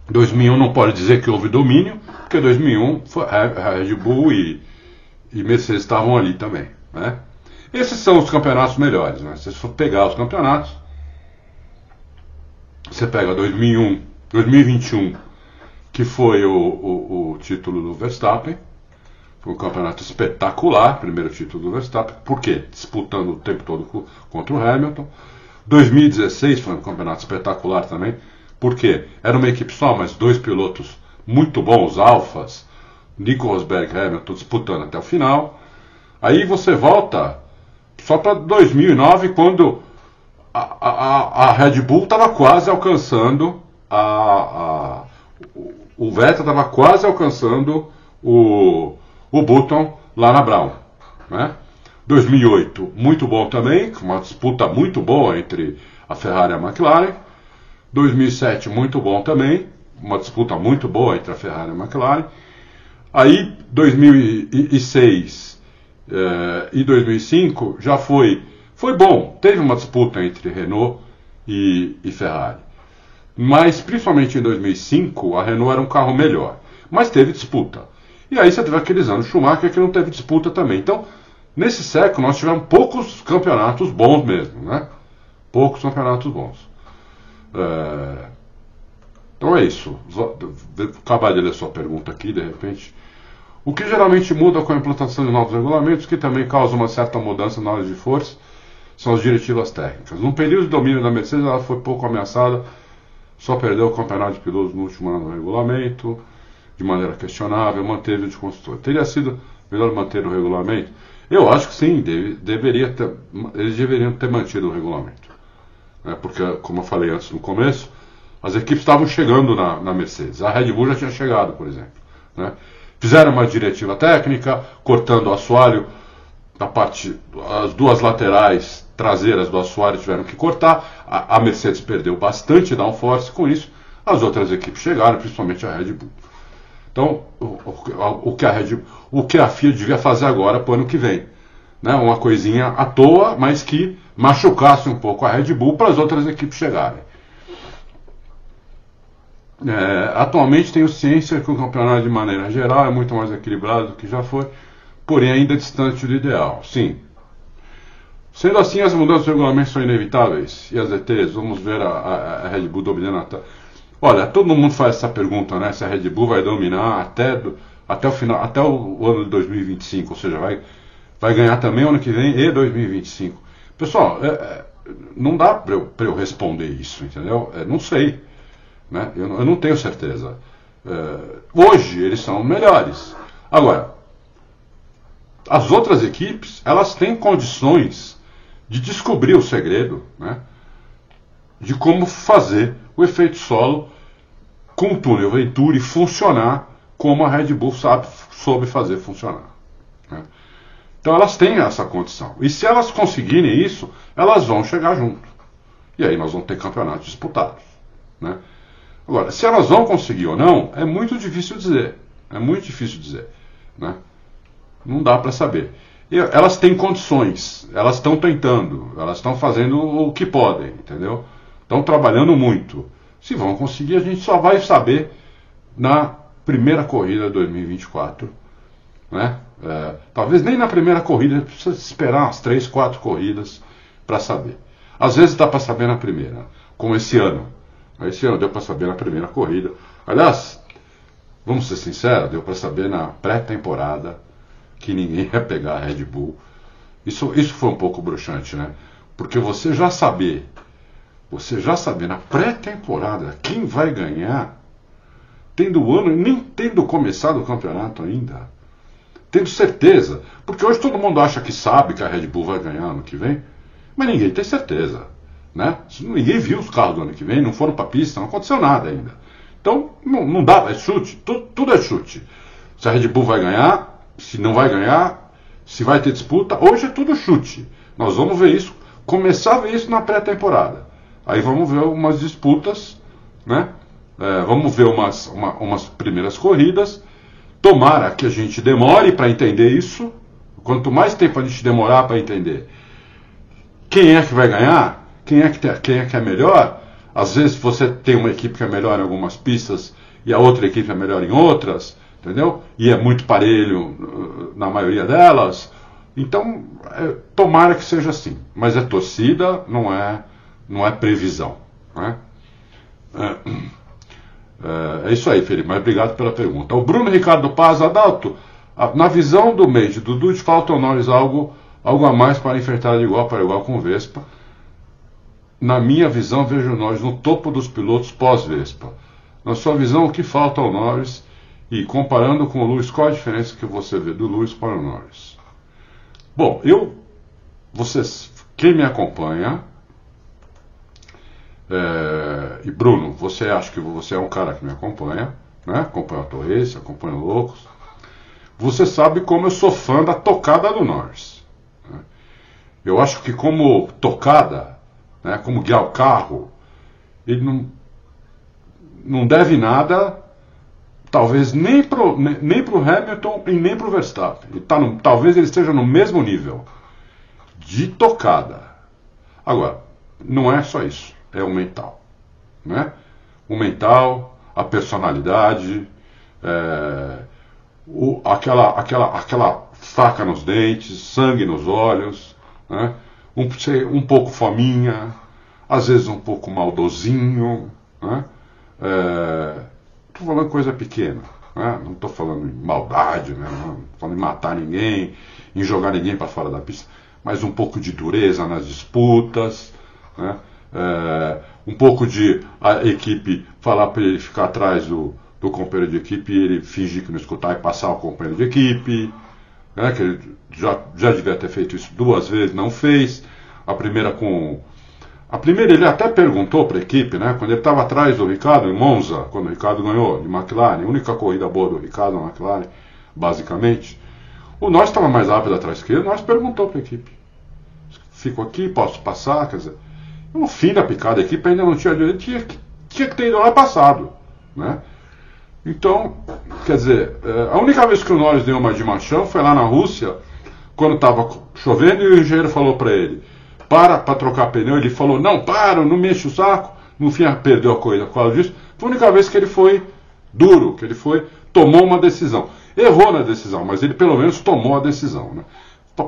S2: 2001 não pode dizer que houve domínio, porque 2001 a Red Bull e, e Mercedes estavam ali também. Né? Esses são os campeonatos melhores. Né? Se você for pegar os campeonatos, você pega 2001, 2021, que foi o, o, o título do Verstappen, foi um campeonato espetacular, primeiro título do Verstappen, por quê? Disputando o tempo todo contra o Hamilton. 2016 foi um campeonato espetacular também, porque era uma equipe só, mas dois pilotos muito bons, alfas, Nico Rosberg e Hamilton disputando até o final. Aí você volta só para 2009, quando a, a, a Red Bull estava quase alcançando a, a o Vettel estava quase alcançando o, o Button lá na Brown. Né? 2008, muito bom também, uma disputa muito boa entre a Ferrari e a McLaren. 2007, muito bom também, uma disputa muito boa entre a Ferrari e a McLaren. Aí, 2006 eh, e 2005 já foi, foi bom, teve uma disputa entre Renault e, e Ferrari. Mas, principalmente em 2005, a Renault era um carro melhor. Mas teve disputa. E aí você teve aqueles anos Schumacher que não teve disputa também. Então, Nesse século nós tivemos poucos campeonatos bons mesmo, né? Poucos campeonatos bons. É... Então é isso. Vou acabar de ler sua pergunta aqui, de repente. O que geralmente muda com a implantação de novos regulamentos, que também causa uma certa mudança na hora de força, são as diretivas técnicas. No período de domínio da Mercedes, ela foi pouco ameaçada, só perdeu o campeonato de pilotos no último ano do regulamento, de maneira questionável, manteve o de construtor. Teria sido melhor manter o regulamento? Eu acho que sim, deve, deveria ter, eles deveriam ter mantido o regulamento. Né? Porque, como eu falei antes no começo, as equipes estavam chegando na, na Mercedes. A Red Bull já tinha chegado, por exemplo. Né? Fizeram uma diretiva técnica, cortando o assoalho da parte, as duas laterais traseiras do assoalho tiveram que cortar. A, a Mercedes perdeu bastante downforce com isso. As outras equipes chegaram, principalmente a Red Bull. Então, o, o, o, que a Red, o que a FIA devia fazer agora para o ano que vem? Né? Uma coisinha à toa, mas que machucasse um pouco a Red Bull para as outras equipes chegarem. É, atualmente tenho ciência que o campeonato de maneira geral é muito mais equilibrado do que já foi, porém ainda distante do ideal. Sim. Sendo assim, as mudanças do regulamento são inevitáveis. E as ETs, vamos ver a, a, a Red Bull dominando a. Olha, todo mundo faz essa pergunta, né? Se a Red Bull vai dominar até, até o final, até o, ano de 2025, ou seja, vai, vai ganhar também ano que vem e 2025. Pessoal, é, é, não dá para eu, eu, responder isso, entendeu? É, não sei. Né? Eu, eu, não tenho certeza. É, hoje eles são melhores. Agora, as outras equipes, elas têm condições de descobrir o segredo, né? de como fazer o efeito solo com o túnel Venturi funcionar como a Red Bull sabe, soube fazer funcionar. Né? Então elas têm essa condição. E se elas conseguirem isso, elas vão chegar junto. E aí nós vamos ter campeonatos disputados. Né? Agora, se elas vão conseguir ou não, é muito difícil dizer. É muito difícil dizer. Né? Não dá para saber. Elas têm condições, elas estão tentando, elas estão fazendo o que podem, entendeu? Estão trabalhando muito. Se vão conseguir, a gente só vai saber na primeira corrida de 2024. Né? É, talvez nem na primeira corrida, precisa esperar umas três, quatro corridas para saber. Às vezes dá para saber na primeira, como esse ano. Esse ano deu para saber na primeira corrida. Aliás, vamos ser sinceros, deu para saber na pré-temporada que ninguém ia pegar a Red Bull. Isso, isso foi um pouco bruxante, né? Porque você já saber, você já saber na pré-temporada quem vai ganhar, tendo o ano, nem tendo começado o campeonato ainda, tendo certeza. Porque hoje todo mundo acha que sabe que a Red Bull vai ganhar ano que vem, mas ninguém tem certeza. Né? Ninguém viu os carros do ano que vem, não foram para pista, não aconteceu nada ainda. Então não, não dá, é chute, tudo, tudo é chute. Se a Red Bull vai ganhar, se não vai ganhar, se vai ter disputa, hoje é tudo chute. Nós vamos ver isso, começar a ver isso na pré-temporada. Aí vamos ver umas disputas, né? É, vamos ver umas, uma, umas primeiras corridas Tomara que a gente demore para entender isso. Quanto mais tempo a gente demorar para entender quem é que vai ganhar, quem é que, tem, quem é que é melhor, às vezes você tem uma equipe que é melhor em algumas pistas e a outra equipe é melhor em outras, entendeu? E é muito parelho uh, na maioria delas. Então, é, tomara que seja assim. Mas é torcida, não é, não é previsão. Né? É, é, é, isso aí, Felipe, mas obrigado pela pergunta. O Bruno Ricardo Paz, Adalto, na visão do mês do Dudu, falta nós algo, algo a mais para enfrentar de igual para igual com Vespa. Na minha visão, vejo nós no topo dos pilotos pós-Vespa. Na sua visão, o que falta ao Norris? E comparando com o Lewis, qual a diferença que você vê do Lewis para o Norris? Bom, eu, vocês, quem me acompanha, é, e Bruno, você acha que você é um cara que me acompanha, né? acompanha a Torres, acompanha o Loucos. Você sabe como eu sou fã da tocada do Norris. Né? Eu acho que como tocada, né, como guiar o carro, ele não, não deve nada, talvez nem pro, nem pro Hamilton e nem pro Verstappen. Ele tá no, talvez ele esteja no mesmo nível de tocada. Agora, não é só isso é o mental. Né? O mental, a personalidade, é, o, aquela, aquela, aquela faca nos dentes, sangue nos olhos, né? um, um pouco fominha, às vezes um pouco maldosinho. Né? Estou falando coisa pequena, né? não estou falando em maldade, né? não falando em matar ninguém, em jogar ninguém para fora da pista, mas um pouco de dureza nas disputas. Né? é, um pouco de a equipe falar para ele ficar atrás do, do companheiro de equipe e ele fingir que não escutar e passar o companheiro de equipe. Né, que ele já, já devia ter feito isso duas vezes, não fez. A primeira com. A primeira ele até perguntou para a equipe, né? Quando ele estava atrás do Ricardo em Monza, quando o Ricardo ganhou de McLaren, única corrida boa do Ricardo na McLaren, basicamente. O nós estava mais rápido atrás que ele, nós perguntou para a equipe. Fico aqui, posso passar? Quer dizer, no fim da picada, a equipe ainda não tinha direito, tinha, tinha que ter ido lá passado. Né? Então, quer dizer, é, a única vez que o Norris deu uma de machão foi lá na Rússia, quando estava chovendo e o engenheiro falou para ele: para para trocar pneu. Ele falou: não, para, não mexe o saco. No fim, perdeu a coisa por causa disso. Foi a única vez que ele foi duro que ele foi, tomou uma decisão. Errou na decisão, mas ele pelo menos tomou a decisão. Né?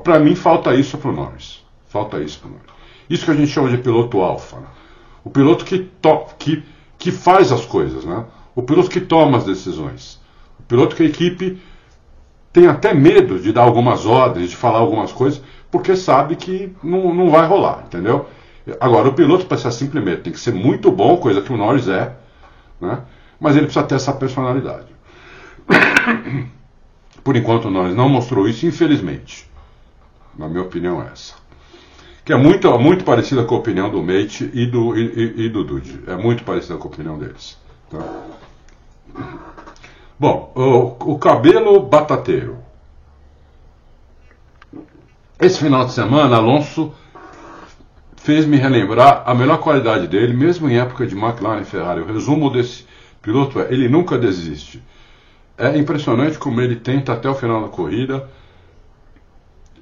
S2: Para mim, falta isso para o Norris. Falta isso para o Norris. Isso que a gente chama de piloto alfa. Né? O piloto que, to que, que faz as coisas. Né? O piloto que toma as decisões. O piloto que a equipe tem até medo de dar algumas ordens, de falar algumas coisas, porque sabe que não, não vai rolar, entendeu? Agora, o piloto precisa simplesmente tem que ser muito bom, coisa que o Norris é, né? mas ele precisa ter essa personalidade. Por enquanto, o Norris não mostrou isso, infelizmente. Na minha opinião, é essa. Que é muito, muito parecida com a opinião do Mate e do, e, e do Dude. É muito parecida com a opinião deles. Tá? Bom, o, o cabelo batateiro. Esse final de semana, Alonso fez me relembrar a melhor qualidade dele, mesmo em época de McLaren e Ferrari. O resumo desse piloto é: ele nunca desiste. É impressionante como ele tenta até o final da corrida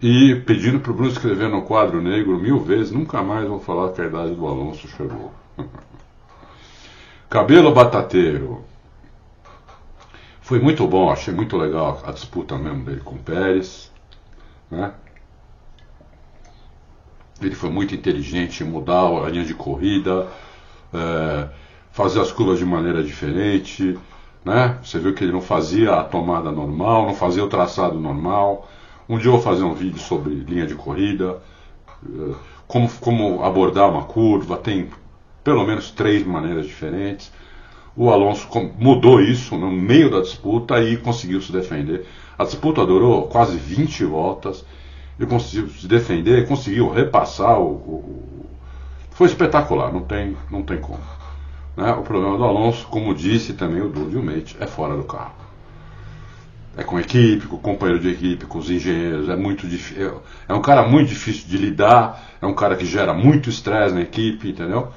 S2: e pedindo para o Bruno escrever no quadro negro mil vezes, nunca mais vou falar que a idade do Alonso chegou. Cabelo batateiro. Foi muito bom, achei muito legal a disputa mesmo dele com o Pérez. Né? Ele foi muito inteligente em mudar a linha de corrida, é, fazer as curvas de maneira diferente. Né? Você viu que ele não fazia a tomada normal, não fazia o traçado normal. Um dia eu vou fazer um vídeo sobre linha de corrida, é, como, como abordar uma curva. Tem pelo menos três maneiras diferentes. O Alonso mudou isso no meio da disputa e conseguiu se defender. A disputa durou quase 20 voltas ele conseguiu se defender, conseguiu repassar o, o, foi espetacular, não tem, não tem como. Né? O problema do Alonso, como disse também o Dudu Mate, é fora do carro. É com equipe, com o companheiro de equipe, com os engenheiros, é muito difícil. É, é um cara muito difícil de lidar, é um cara que gera muito estresse na equipe, entendeu?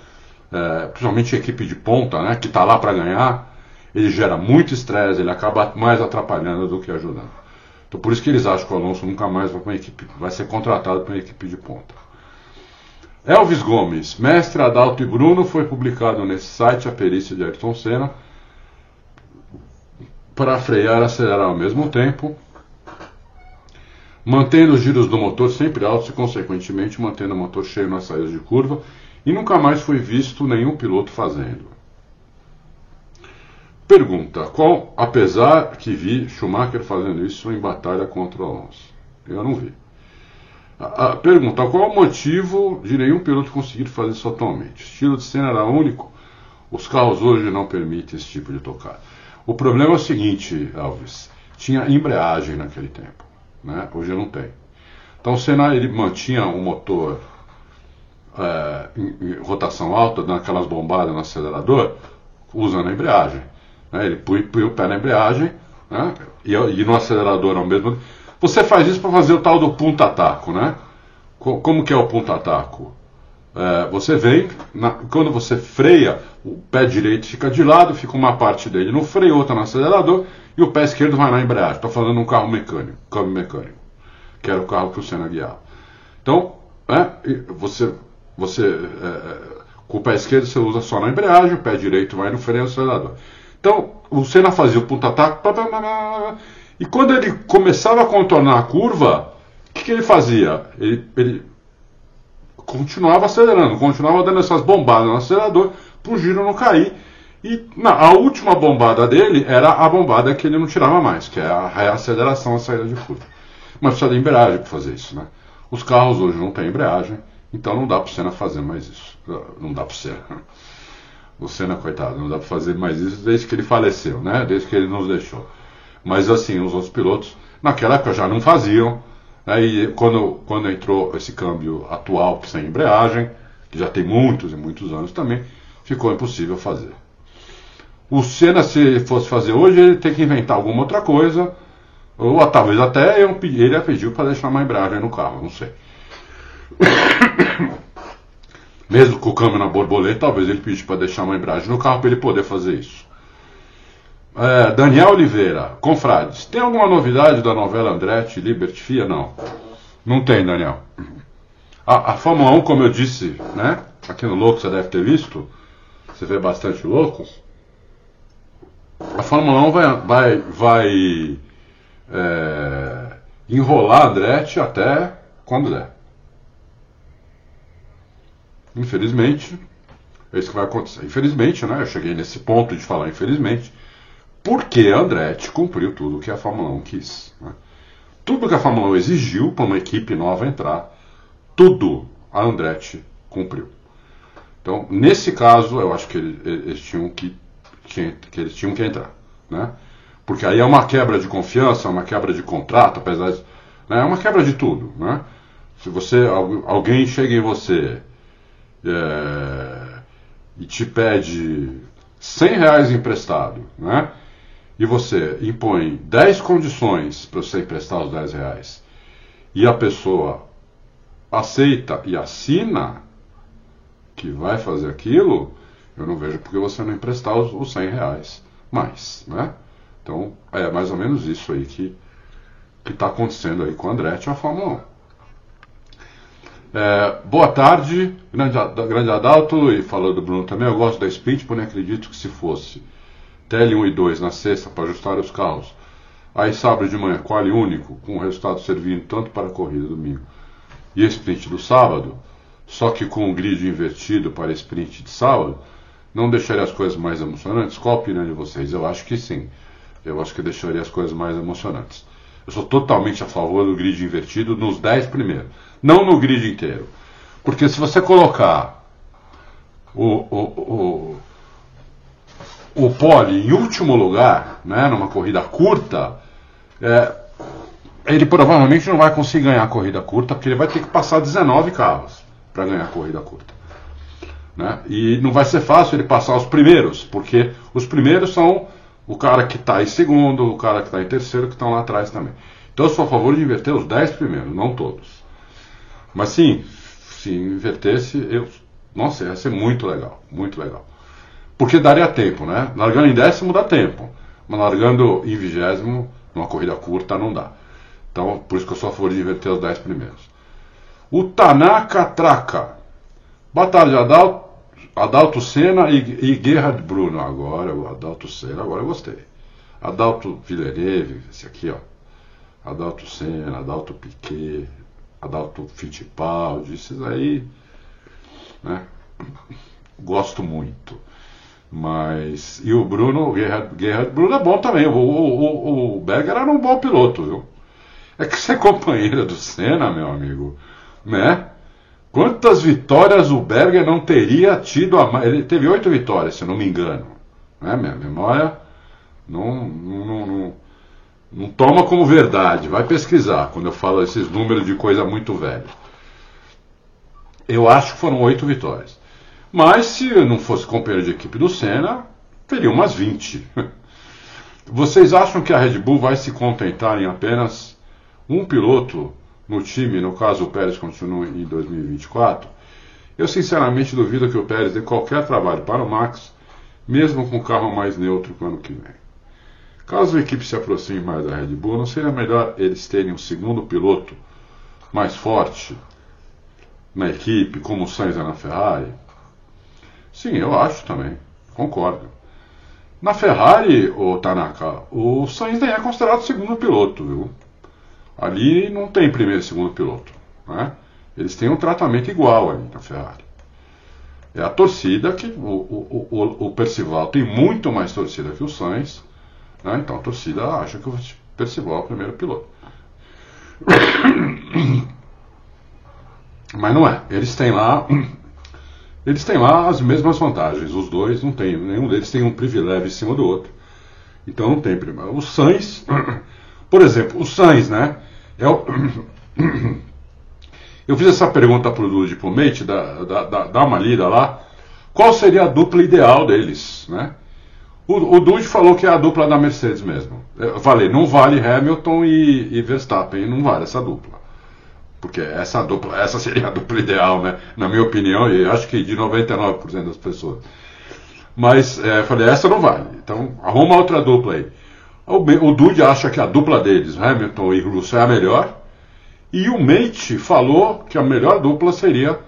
S2: É, principalmente a equipe de ponta, né, que está lá para ganhar, ele gera muito estresse, ele acaba mais atrapalhando do que ajudando. Então por isso que eles acham que o Alonso nunca mais vai, uma equipe, vai ser contratado para uma equipe de ponta. Elvis Gomes, Mestre Adalto e Bruno, foi publicado nesse site a perícia de Ayrton Senna para frear e acelerar ao mesmo tempo, mantendo os giros do motor sempre altos e, consequentemente, mantendo o motor cheio nas saídas de curva, e nunca mais foi visto nenhum piloto fazendo. Pergunta: qual, apesar que vi Schumacher fazendo isso em batalha contra o Alonso? Eu não vi. A, a, pergunta: qual o motivo de nenhum piloto conseguir fazer isso atualmente? O estilo de cena era único? Os carros hoje não permitem esse tipo de tocada. O problema é o seguinte, Alves: tinha embreagem naquele tempo, né? hoje não tem. Então o Senna ele mantinha o motor é, em, em rotação alta, dando aquelas bombadas no acelerador, usando a embreagem. Né? Ele põe, põe, o pé na embreagem né? e, e, no acelerador ao mesmo tempo. Você faz isso para fazer o tal do punta-taco, né? Como que é o punta-taco? É, você vem, na, quando você freia, o pé direito fica de lado, fica uma parte dele no freio, outra no acelerador, e o pé esquerdo vai na embreagem. Estou falando um carro mecânico, câmbio mecânico, que era o carro que o Senna guiava. Então, é, você, você é, com o pé esquerdo você usa só na embreagem, o pé direito vai no freio e acelerador. Então, o Senna fazia o ponta-ataque, e quando ele começava a contornar a curva, o que, que, ele fazia? Ele, ele, continuava acelerando, continuava dando essas bombadas no acelerador para o giro não cair. E na, a última bombada dele era a bombada que ele não tirava mais, que é a reaceleração, a saída de curva. Mas precisa de embreagem para fazer isso, né? Os carros hoje não têm embreagem, então não dá para o Senna fazer mais isso. Não dá para o Senna. O Senna, coitado, não dá para fazer mais isso desde que ele faleceu, né? Desde que ele nos deixou. Mas assim, os outros pilotos, naquela época já não faziam. Né? E quando, quando entrou esse câmbio atual, sem embreagem, que já tem muitos e muitos anos também, ficou impossível fazer. O Senna, se fosse fazer hoje, ele tem que inventar alguma outra coisa, ou talvez até ele pediu para deixar uma embreagem no carro, não sei. Mesmo com o câmbio na borboleta, talvez ele pedisse para deixar uma embreagem no carro para ele poder fazer isso. É, Daniel Oliveira, confrades, tem alguma novidade da novela Andretti, Liberty FIA? Não. Não tem, Daniel. A, a Fórmula 1, como eu disse, né? Aqui no Louco você deve ter visto. Você vê bastante loucos. a Fórmula 1 vai, vai, vai é, enrolar Andretti até quando der. Infelizmente, é isso que vai acontecer. Infelizmente, né? Eu cheguei nesse ponto de falar infelizmente, porque Andretti cumpriu tudo que a Fórmula 1 quis. Né? Tudo que a Fórmula 1 exigiu para uma equipe nova entrar, tudo a Andretti cumpriu. Então, nesse caso, eu acho que eles, eles tinham que, que, que, eles tinham que entrar, né? Porque aí é uma quebra de confiança, uma quebra de contrato, apesar de, né? é uma quebra de tudo, né? Se você alguém chega em você é, e te pede 100 reais emprestado, né? E você impõe 10 condições para você emprestar os 10 reais e a pessoa aceita e assina que vai fazer aquilo, eu não vejo porque você não emprestar os, os 100 reais mais, né? Então, é mais ou menos isso aí que está acontecendo aí com o Andretti a Fórmula 1. É, boa tarde, grande, grande Adalto, e falando do Bruno também, eu gosto da Sprint, porém acredito que se fosse TL1 e 2 na sexta para ajustar os carros, aí sábado de manhã, quali único, com o resultado servindo tanto para a corrida domingo e a sprint do sábado, só que com o grid invertido para a sprint de sábado, não deixaria as coisas mais emocionantes? Qual a opinião de vocês? Eu acho que sim. Eu acho que deixaria as coisas mais emocionantes. Eu sou totalmente a favor do grid invertido nos 10 primeiros, não no grid inteiro. Porque se você colocar o, o, o, o pole em último lugar, né, numa corrida curta, é, ele provavelmente não vai conseguir ganhar a corrida curta, porque ele vai ter que passar 19 carros para ganhar a corrida curta. Né? E não vai ser fácil ele passar os primeiros, porque os primeiros são o cara que está em segundo, o cara que está em terceiro, que estão lá atrás também. Então eu sou a favor de inverter os 10 primeiros, não todos. Mas sim, se invertesse, eu. Nossa, ia ser muito legal, muito legal. Porque daria tempo, né? Largando em décimo dá tempo. Mas largando em vigésimo, numa corrida curta, não dá. Então, por isso que eu favor de inverter os 10 primeiros. O Tanaka Traka. Batalha Adalto, Adalto Senna e, e Gerhard Bruno. Agora, o Adalto Senna, agora eu gostei. Adalto Villeneuve, esse aqui, ó. Adalto Senna, Adalto Piquet, Adalto Fittipaldi, esses aí, né? Gosto muito. Mas. E o Bruno, Gerhard, Bruno é bom também. O, o, o, Berger era um bom piloto, viu? É que você é companheiro do Senna, meu amigo, né? Quantas vitórias o Berger não teria tido? A... Ele teve oito vitórias, se não me engano. Né? Minha memória não, não, não, não, toma como verdade. Vai pesquisar quando eu falo esses números de coisa muito velha. Eu acho que foram oito vitórias. Mas se eu não fosse companheiro de equipe do Senna, teria umas 20. Vocês acham que a Red Bull vai se contentar em apenas um piloto no time, no caso o Pérez continua em 2024, eu sinceramente duvido que o Pérez dê qualquer trabalho para o Max, mesmo com o carro mais neutro para o ano que vem. Caso a equipe se aproxime mais da Red Bull, não seria melhor eles terem um segundo piloto mais forte na equipe, como o Sainz é na Ferrari? Sim, eu acho também, concordo. Na Ferrari, o Tanaka, o Sainz nem é considerado segundo piloto, viu? Ali não tem primeiro e segundo piloto. Né? Eles têm um tratamento igual ali na Ferrari. É a torcida que. O, o, o, o Percival tem muito mais torcida que o Sainz. Né? Então a torcida acha que o Percival é o primeiro piloto. Mas não é. Eles têm lá. Eles têm lá as mesmas vantagens. Os dois não tem. Nenhum deles tem um privilégio em cima do outro. Então não tem primeiro. O Sainz. Por exemplo, o Sainz, né? É o... Eu fiz essa pergunta para o Dude Pomete, dá, dá, dá uma lida lá. Qual seria a dupla ideal deles, né? O, o Dude falou que é a dupla da Mercedes mesmo. Eu falei, não vale Hamilton e, e Verstappen, não vale essa dupla. Porque essa dupla, essa seria a dupla ideal, né? Na minha opinião, e acho que de 99% das pessoas. Mas é, falei, essa não vale. Então arruma outra dupla aí. O, o Dude acha que a dupla deles, Hamilton e Russell, é a melhor. E o Mate falou que a melhor dupla seria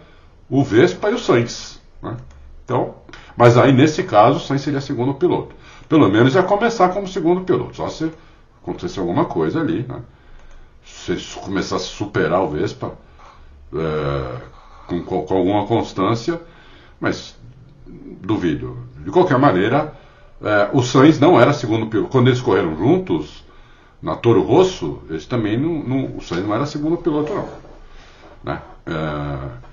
S2: o Vespa e o Sainz. Né? Então, Mas aí, nesse caso, o Sainz seria segundo piloto. Pelo menos ia começar como segundo piloto, só se acontecesse alguma coisa ali, né? Se começasse a superar o Vespa é, com, com, alguma constância, mas duvido. De qualquer maneira, é, o Sainz não era segundo piloto. Quando eles correram juntos, na Toro Rosso, eles também não, não, o Sainz não era segundo piloto, não. Né? É,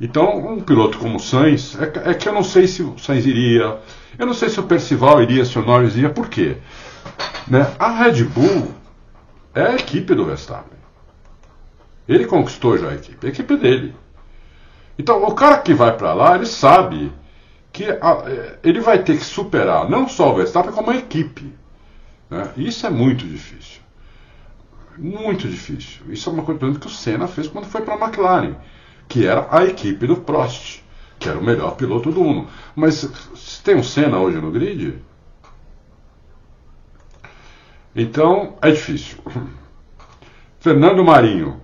S2: então, um piloto como o Sainz, é, é, que eu não sei se o Sainz iria, eu não sei se o Percival iria, se o Norris iria, por quê? Né? A Red Bull é a equipe do Verstappen. Ele conquistou já a equipe, a equipe dele. Então, o cara que vai para lá, ele sabe que a, é, ele vai ter que superar não só o Verstappen, como a equipe. Né? Isso é muito difícil. Muito difícil. Isso é uma coisa que o Senna fez quando foi para a McLaren, que era a equipe do Prost, que era o melhor piloto do mundo. Mas tem um Senna hoje no grid? Então é difícil. Fernando Marinho.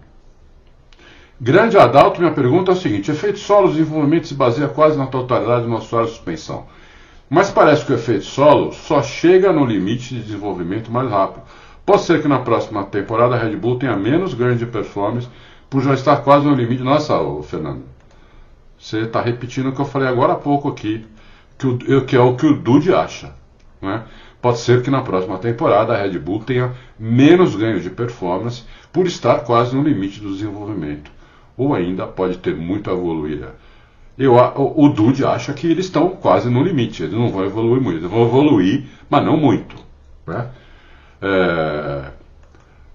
S2: Grande Adalto, minha pergunta é o seguinte: efeito solo, o desenvolvimento se baseia quase na totalidade do nosso de suspensão. Mas parece que o efeito solo só chega no limite de desenvolvimento mais rápido. Pode ser que na próxima temporada a Red Bull tenha menos ganho de performance por já estar quase no limite. Nossa, ô, Fernando, você está repetindo o que eu falei agora há pouco aqui, que, o, que é o que o Dude acha. Né? Pode ser que na próxima temporada a Red Bull tenha menos ganho de performance por estar quase no limite do desenvolvimento. Ou ainda pode ter muito a evoluir eu, o, o Dude acha que eles estão quase no limite, eles não vão evoluir muito, eles vão evoluir, mas não muito. Né? É,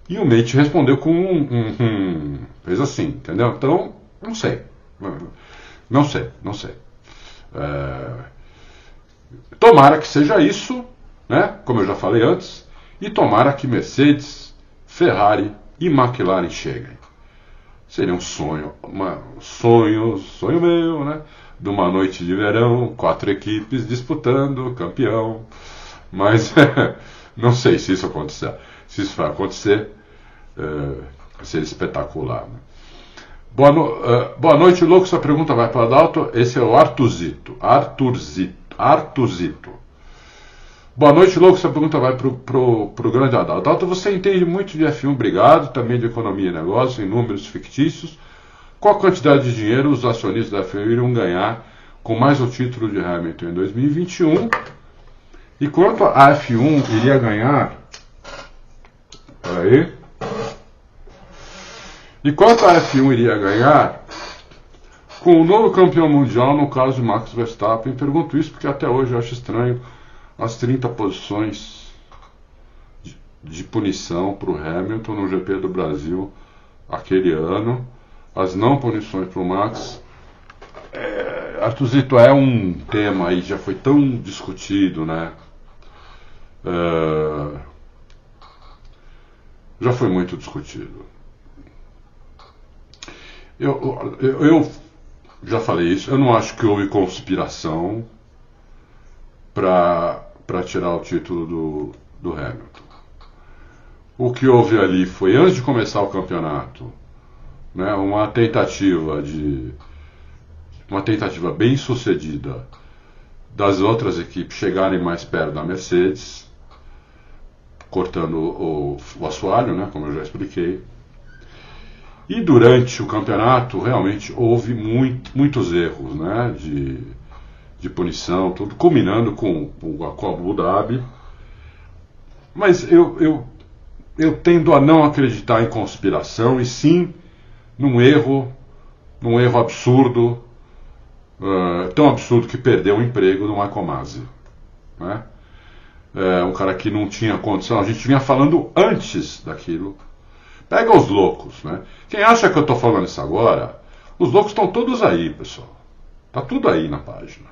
S2: e o Mate respondeu com um, um, um, fez assim, entendeu? Então, não sei. Não sei, não sei. É, tomara que seja isso, né? Como eu já falei antes, e tomara que Mercedes, Ferrari e McLaren cheguem. Seria um sonho, uma, sonho, sonho meu, né? De uma noite de verão, quatro equipes disputando, campeão. Mas não sei se isso acontecer. Se isso vai acontecer, é, seria espetacular. Né? Boa, no, uh, boa noite, louco. Sua pergunta vai para o Adalto. Esse é o Artuzito. Artuzito. Artuzito. Boa noite, louco. Essa pergunta vai para o grande Adalto. Adalto, você entende muito de F1, obrigado, também de economia e negócio, em números fictícios. Qual a quantidade de dinheiro os acionistas da F1 irão ganhar com mais o título de Hamilton em 2021? E quanto a F1 iria ganhar. Peraí. E quanto a F1 iria ganhar com o novo campeão mundial, no caso de Max Verstappen? Pergunto isso porque até hoje eu acho estranho as 30 posições de, de punição para o Hamilton no GP do Brasil aquele ano, as não punições para o Max. É, Artuzito é um tema aí, já foi tão discutido, né? É, já foi muito discutido. Eu, eu, eu, já falei isso, eu não acho que houve conspiração para tirar o título do, do Hamilton. O que houve ali foi, antes de começar o campeonato, né, uma tentativa de. uma tentativa bem sucedida das outras equipes chegarem mais perto da Mercedes, cortando o, o assoalho, né, como eu já expliquei. E durante o campeonato realmente houve muito, muitos erros né, de de punição, tudo, culminando com, com a Abu Dhabi. Mas eu, eu, eu tendo a não acreditar em conspiração e sim num erro, num erro absurdo, uh, tão absurdo que perdeu o emprego do Michael Masi. Né? É, um cara que não tinha condição, a gente vinha falando antes daquilo. Pega os loucos, né? Quem acha que eu estou falando isso agora, os loucos estão todos aí, pessoal. Tá tudo aí na página.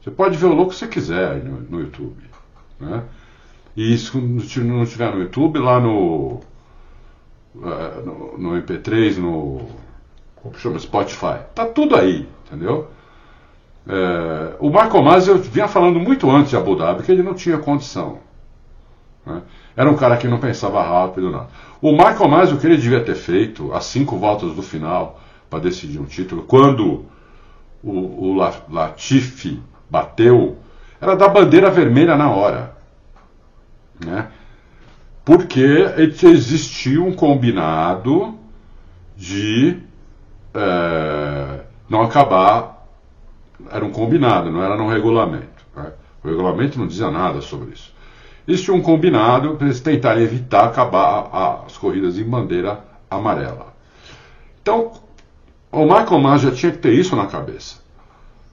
S2: Você pode ver o louco que quiser no, no YouTube. Né? E se não estiver no YouTube, lá no, uh, no, no, MP3, no como chama, Spotify. Tá tudo aí, entendeu? É, o Marco Mas eu vinha falando muito antes de Abu Dhabi que ele não tinha condição. Né? Era um cara que não pensava rápido, não. O Michael Mas, o que ele devia ter feito, às cinco voltas do final, para decidir um título, quando o, o Latifi bateu era da bandeira vermelha na hora. Né? Porque existia um combinado de é, não acabar. Era um combinado, não era no regulamento. Né? O regulamento não dizia nada sobre isso. Existia um combinado para eles tentarem evitar acabar as corridas em bandeira amarela. Então, o Michael Mann já tinha que ter isso na cabeça.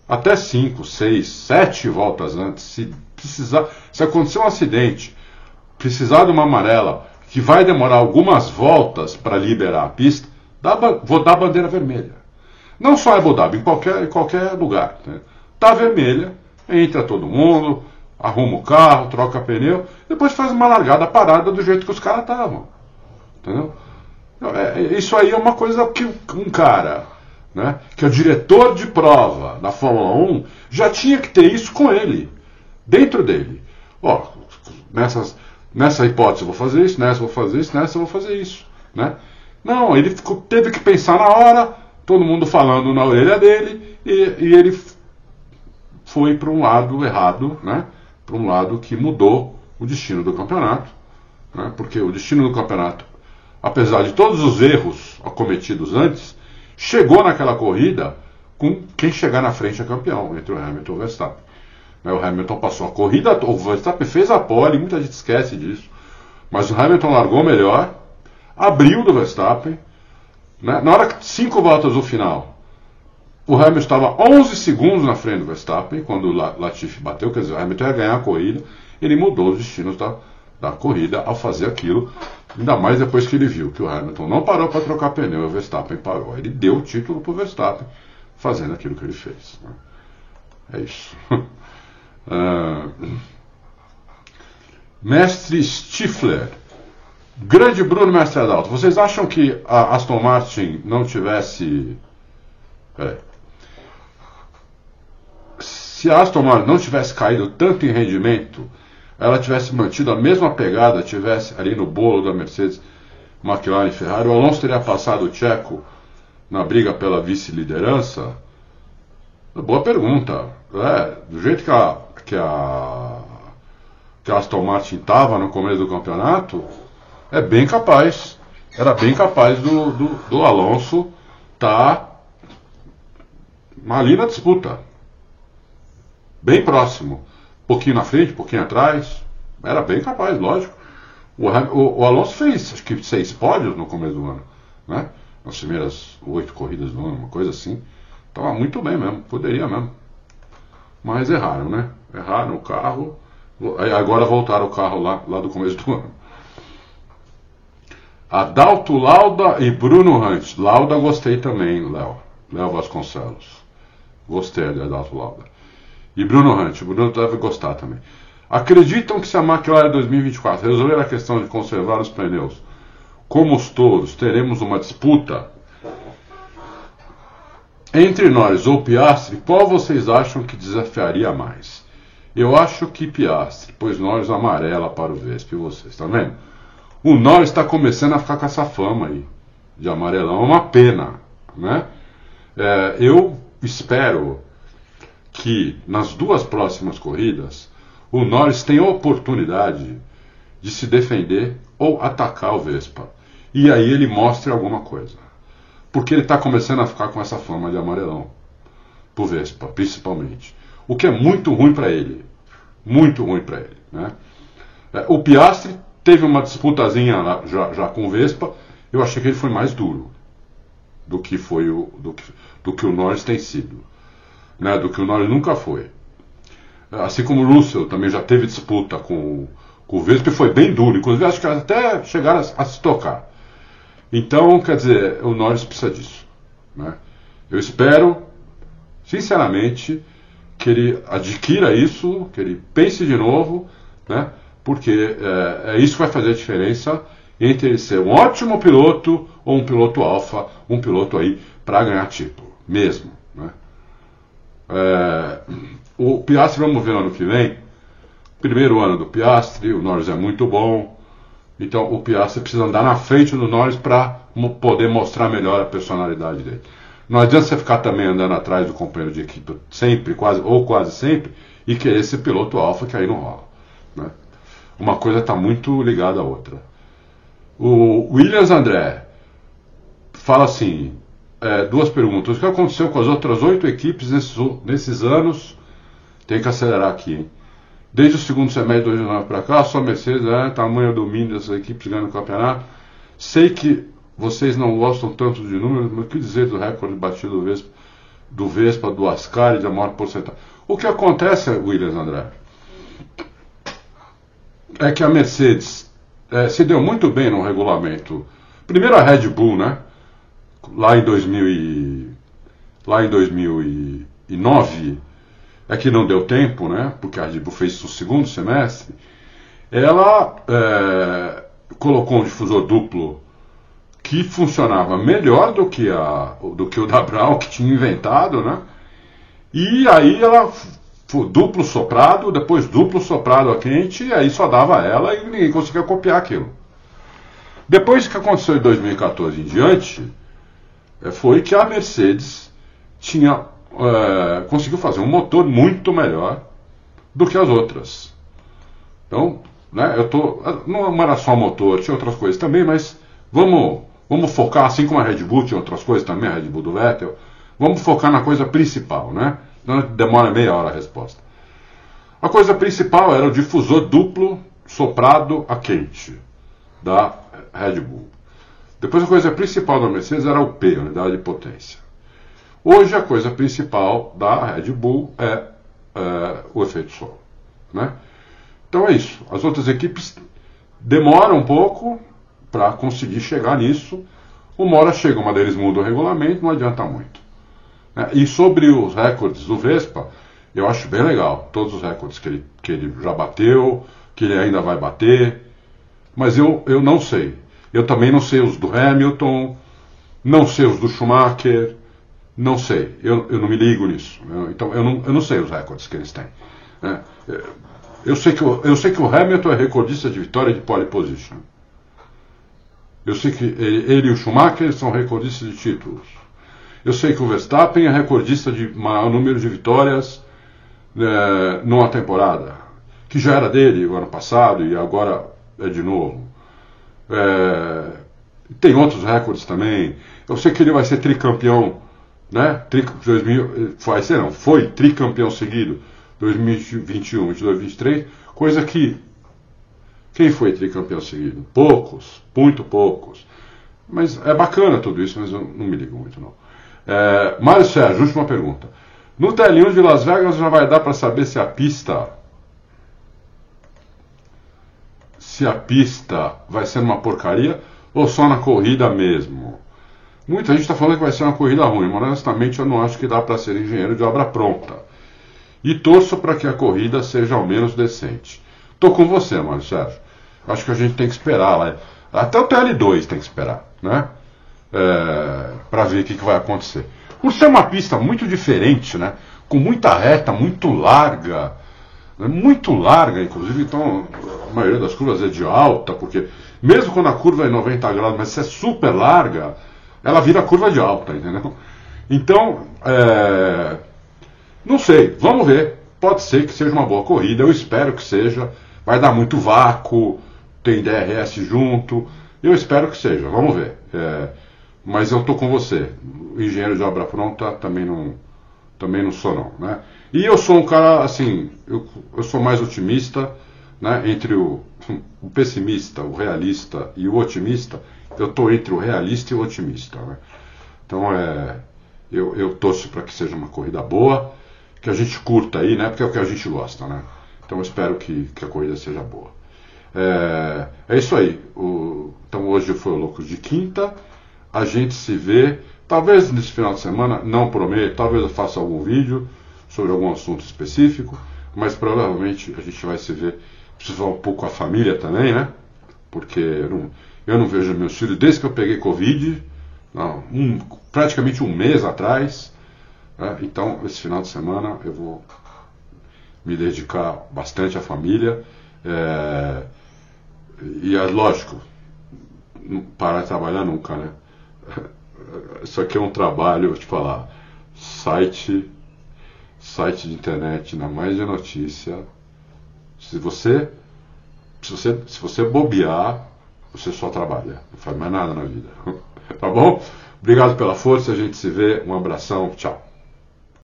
S2: Até 5, 6, 7 voltas antes, se precisar, se acontecer um acidente, precisar de uma amarela, que vai demorar algumas voltas para liberar a pista, dá, vou dar bandeira vermelha. Não só em Abu Dhabi, em qualquer, em qualquer lugar. Né? Tá vermelha, entra todo mundo, arruma o carro, troca pneu, depois faz uma largada parada do jeito que os caras estavam. Entendeu? É, é, isso aí é uma coisa que um cara, né, que é o diretor de prova da Fórmula 1, já tinha que ter isso com ele, dentro dele. Ó, nessas, nessa hipótese eu vou fazer isso, nessa eu vou fazer isso, nessa eu vou fazer isso. Né? Não, ele ficou, teve que pensar na hora, todo mundo falando na orelha dele, e, e ele foi para um lado errado, né? para um lado que mudou o destino do campeonato, né? porque o destino do campeonato, apesar de todos os erros cometidos antes, chegou naquela corrida com quem chegar na frente é campeão, entre o Hamilton e o Verstappen. Né? O Hamilton passou a corrida, o Verstappen fez a pole, muita gente esquece disso, mas o Hamilton largou melhor, abriu do Verstappen, né? na hora cinco voltas do final, o Hamilton estava 11 segundos na frente do Verstappen, quando o Latifi bateu, quer dizer, o Hamilton ia ganhar a corrida, ele mudou os destinos da, da corrida ao fazer aquilo, ainda mais depois que ele viu que o Hamilton não parou para trocar pneu o Verstappen parou. Ele deu o título para o Verstappen fazendo aquilo que ele fez. Né? É isso. uh, mestre Stifler. Grande Bruno Mestre Adalto, vocês acham que a Aston Martin não tivesse. Peraí se a Aston Martin não tivesse caído tanto em rendimento, ela tivesse mantido a mesma pegada, tivesse ali no bolo da Mercedes, McLaren e Ferrari, o Alonso teria passado o Tcheco na briga pela vice-liderança? Boa pergunta. É, do jeito que a, que a, que a Aston Martin estava no começo do campeonato, é bem capaz. Era bem capaz do, do, do Alonso estar tá ali na disputa bem próximo. Pouquinho na frente, pouquinho atrás. Era bem capaz, lógico. O, o, o Alonso fez, acho que seis pódios no começo do ano. Né? Nas primeiras oito corridas do ano, uma coisa assim. Estava muito bem mesmo, poderia mesmo. Mas erraram, né? Erraram o carro. Agora voltaram o carro lá, lá do começo do ano. Adalto Lauda e Bruno Hunt. Lauda gostei também, Léo. Léo Vasconcelos. Gostei de Adalto Lauda. E Bruno o Bruno deve gostar também. Acreditam que se a McLaren 2024 resolver a questão de conservar os pneus como os touros, teremos uma disputa entre nós ou Piastri, qual vocês acham que desafiaria mais? Eu acho que Piastri, pois Norris amarela para o Vespa e vocês, tá vendo? O Norris está começando a ficar com essa fama aí de amarelão, é uma pena, né? É, eu espero que nas duas próximas corridas o Norris tem a oportunidade de se defender ou atacar o Vespa. E aí ele mostre alguma coisa. Porque ele está começando a ficar com essa fama de amarelão. Pro Vespa, principalmente. O que é muito ruim para ele. Muito ruim para ele. Né? É, o Piastri teve uma disputazinha lá, já, já com o Vespa. Eu achei que ele foi mais duro do que foi o, do que, do que o Norris tem sido né, do que o Norris nunca foi. Assim como o Russell também já teve disputa com, com o Vespa e foi bem duro, inclusive acho que até chegaram a, a, se tocar. Então, quer dizer, o Norris precisa disso. Né? Eu espero, sinceramente, que ele adquira isso, que ele pense de novo, né? Porque é, é isso vai fazer a diferença entre ser um ótimo piloto ou um piloto alfa, um piloto aí para ganhar título, mesmo. Né? É, o Piastri vamos ver ano que vem. Primeiro ano do Piastri, o Norris é muito bom. Então o Piastri precisa andar na frente do Norris para poder mostrar melhor a personalidade dele. Não adianta você ficar também andando atrás do companheiro de equipe sempre, quase ou quase sempre, e querer ser piloto alfa, que aí não rola. Né? Uma coisa está muito ligada à outra. O Williams André fala assim: é, duas perguntas. O que aconteceu com as outras oito equipes nesses, nesses anos? Tem que acelerar aqui? Desde o segundo semestre de 2009 para cá, só Mercedes é tamanho domínio dessas equipes ganhando o campeonato. Sei que vocês não gostam tanto de números, mas o que dizer do recorde batido do Vespa, do, Vespa, do Ascari, de maior porcentagem? O que acontece, Williams André, é que a Mercedes é, se deu muito bem no regulamento. Primeiro a Red Bull, né? Lá em 2000 e, lá em 2009, é que não deu tempo, né? Porque a Red Bull fez o segundo semestre. Ela é, colocou um difusor duplo que funcionava melhor do que, a, do que o da Brown, que tinha inventado, né? E aí ela duplo soprado, depois duplo soprado a quente, e aí só dava ela e ninguém conseguia copiar aquilo. Depois que aconteceu em 2014 em diante, eh, foi que a Mercedes tinha é, conseguiu fazer um motor muito melhor do que as outras. Então, né, eu tô, não era só motor, tinha outras coisas também, mas vamos, vamos focar, assim como a Red Bull tinha outras coisas também, a Red Bull do Vettel, vamos focar na coisa principal, né? Demora meia hora a resposta. A coisa principal era o difusor duplo soprado a quente da Red Bull. Depois a coisa principal da Mercedes era o P, unidade de potência. Hoje a coisa principal da Red Bull é, é o efeito solo. Né? Então é isso. As outras equipes demoram um pouco para conseguir chegar nisso. Uma hora chega, uma deles muda o regulamento, não adianta muito. Né? E sobre os recordes do Vespa, eu acho bem legal. Todos os recordes que ele, que ele já bateu, que ele ainda vai bater. Mas eu, eu não sei. Eu também não sei os do Hamilton, não sei os do Schumacher, não sei. Eu, eu não me ligo nisso. Eu, então eu não, eu não sei os recordes que eles têm. Né? Eu, sei que o, eu sei que o Hamilton é recordista de vitória de pole position. Eu sei que ele, ele e o Schumacher são recordistas de títulos. Eu sei que o Verstappen é recordista de maior número de vitórias é, numa temporada, que já era dele o ano passado e agora é de novo. É, tem outros recordes também. Eu sei que ele vai ser tricampeão, né? Tri, 2000, vai ser não, foi tricampeão seguido 2021, 2022, 2023, coisa que quem foi tricampeão seguido? Poucos, muito poucos. Mas é bacana tudo isso, mas eu não me ligo muito não. É, Mário Sérgio, última pergunta. No telinho de Las Vegas já vai dar para saber se a pista. Se a pista vai ser uma porcaria ou só na corrida mesmo. Muita gente está falando que vai ser uma corrida ruim, mas honestamente eu não acho que dá para ser engenheiro de obra pronta. E torço para que a corrida seja ao menos decente. Estou com você, Mário Sérgio. Acho que a gente tem que esperar lá. Até o TL2 tem que esperar, né? É, para ver o que, que, vai acontecer. Por ser uma pista muito diferente, né, com muita reta, muito larga, né, muito larga, inclusive, então a maioria das curvas é de alta, porque mesmo quando a curva é 90 graus, mas se é super larga, ela vira curva de alta, entendeu? Então, é, não sei, vamos ver. Pode ser que seja uma boa corrida, eu espero que seja. Vai dar muito vácuo, tem DRS junto. Eu espero que seja, vamos ver. É, mas eu estou com você. Engenheiro de obra pronta também não, também não sou não, né? E eu sou um cara assim, eu, eu sou mais otimista, né? Entre o, o pessimista, o realista e o otimista, eu estou entre o realista e o otimista, né? Então é, eu, eu torço para que seja uma corrida boa, que a gente curta aí, né? Porque é o que a gente gosta, né? Então eu espero que, que a corrida seja boa. É, é isso aí. O, então hoje foi o Loucos de Quinta a gente se vê, talvez nesse final de semana, não prometo, talvez eu faça algum vídeo sobre algum assunto específico, mas provavelmente a gente vai se ver, preciso falar um pouco com a família também, né? Porque eu não, eu não vejo meus filhos desde que eu peguei Covid, não, um, praticamente um mês atrás. Né? Então, esse final de semana eu vou me dedicar bastante à família. É, e é lógico, parar de trabalhar nunca, né? Isso aqui é um trabalho, vou te falar, site, site de internet na mais de notícia. Se você, se você, se você bobear, você só trabalha, não faz mais nada na vida. tá bom? Obrigado pela força, a gente se vê, um abração, tchau.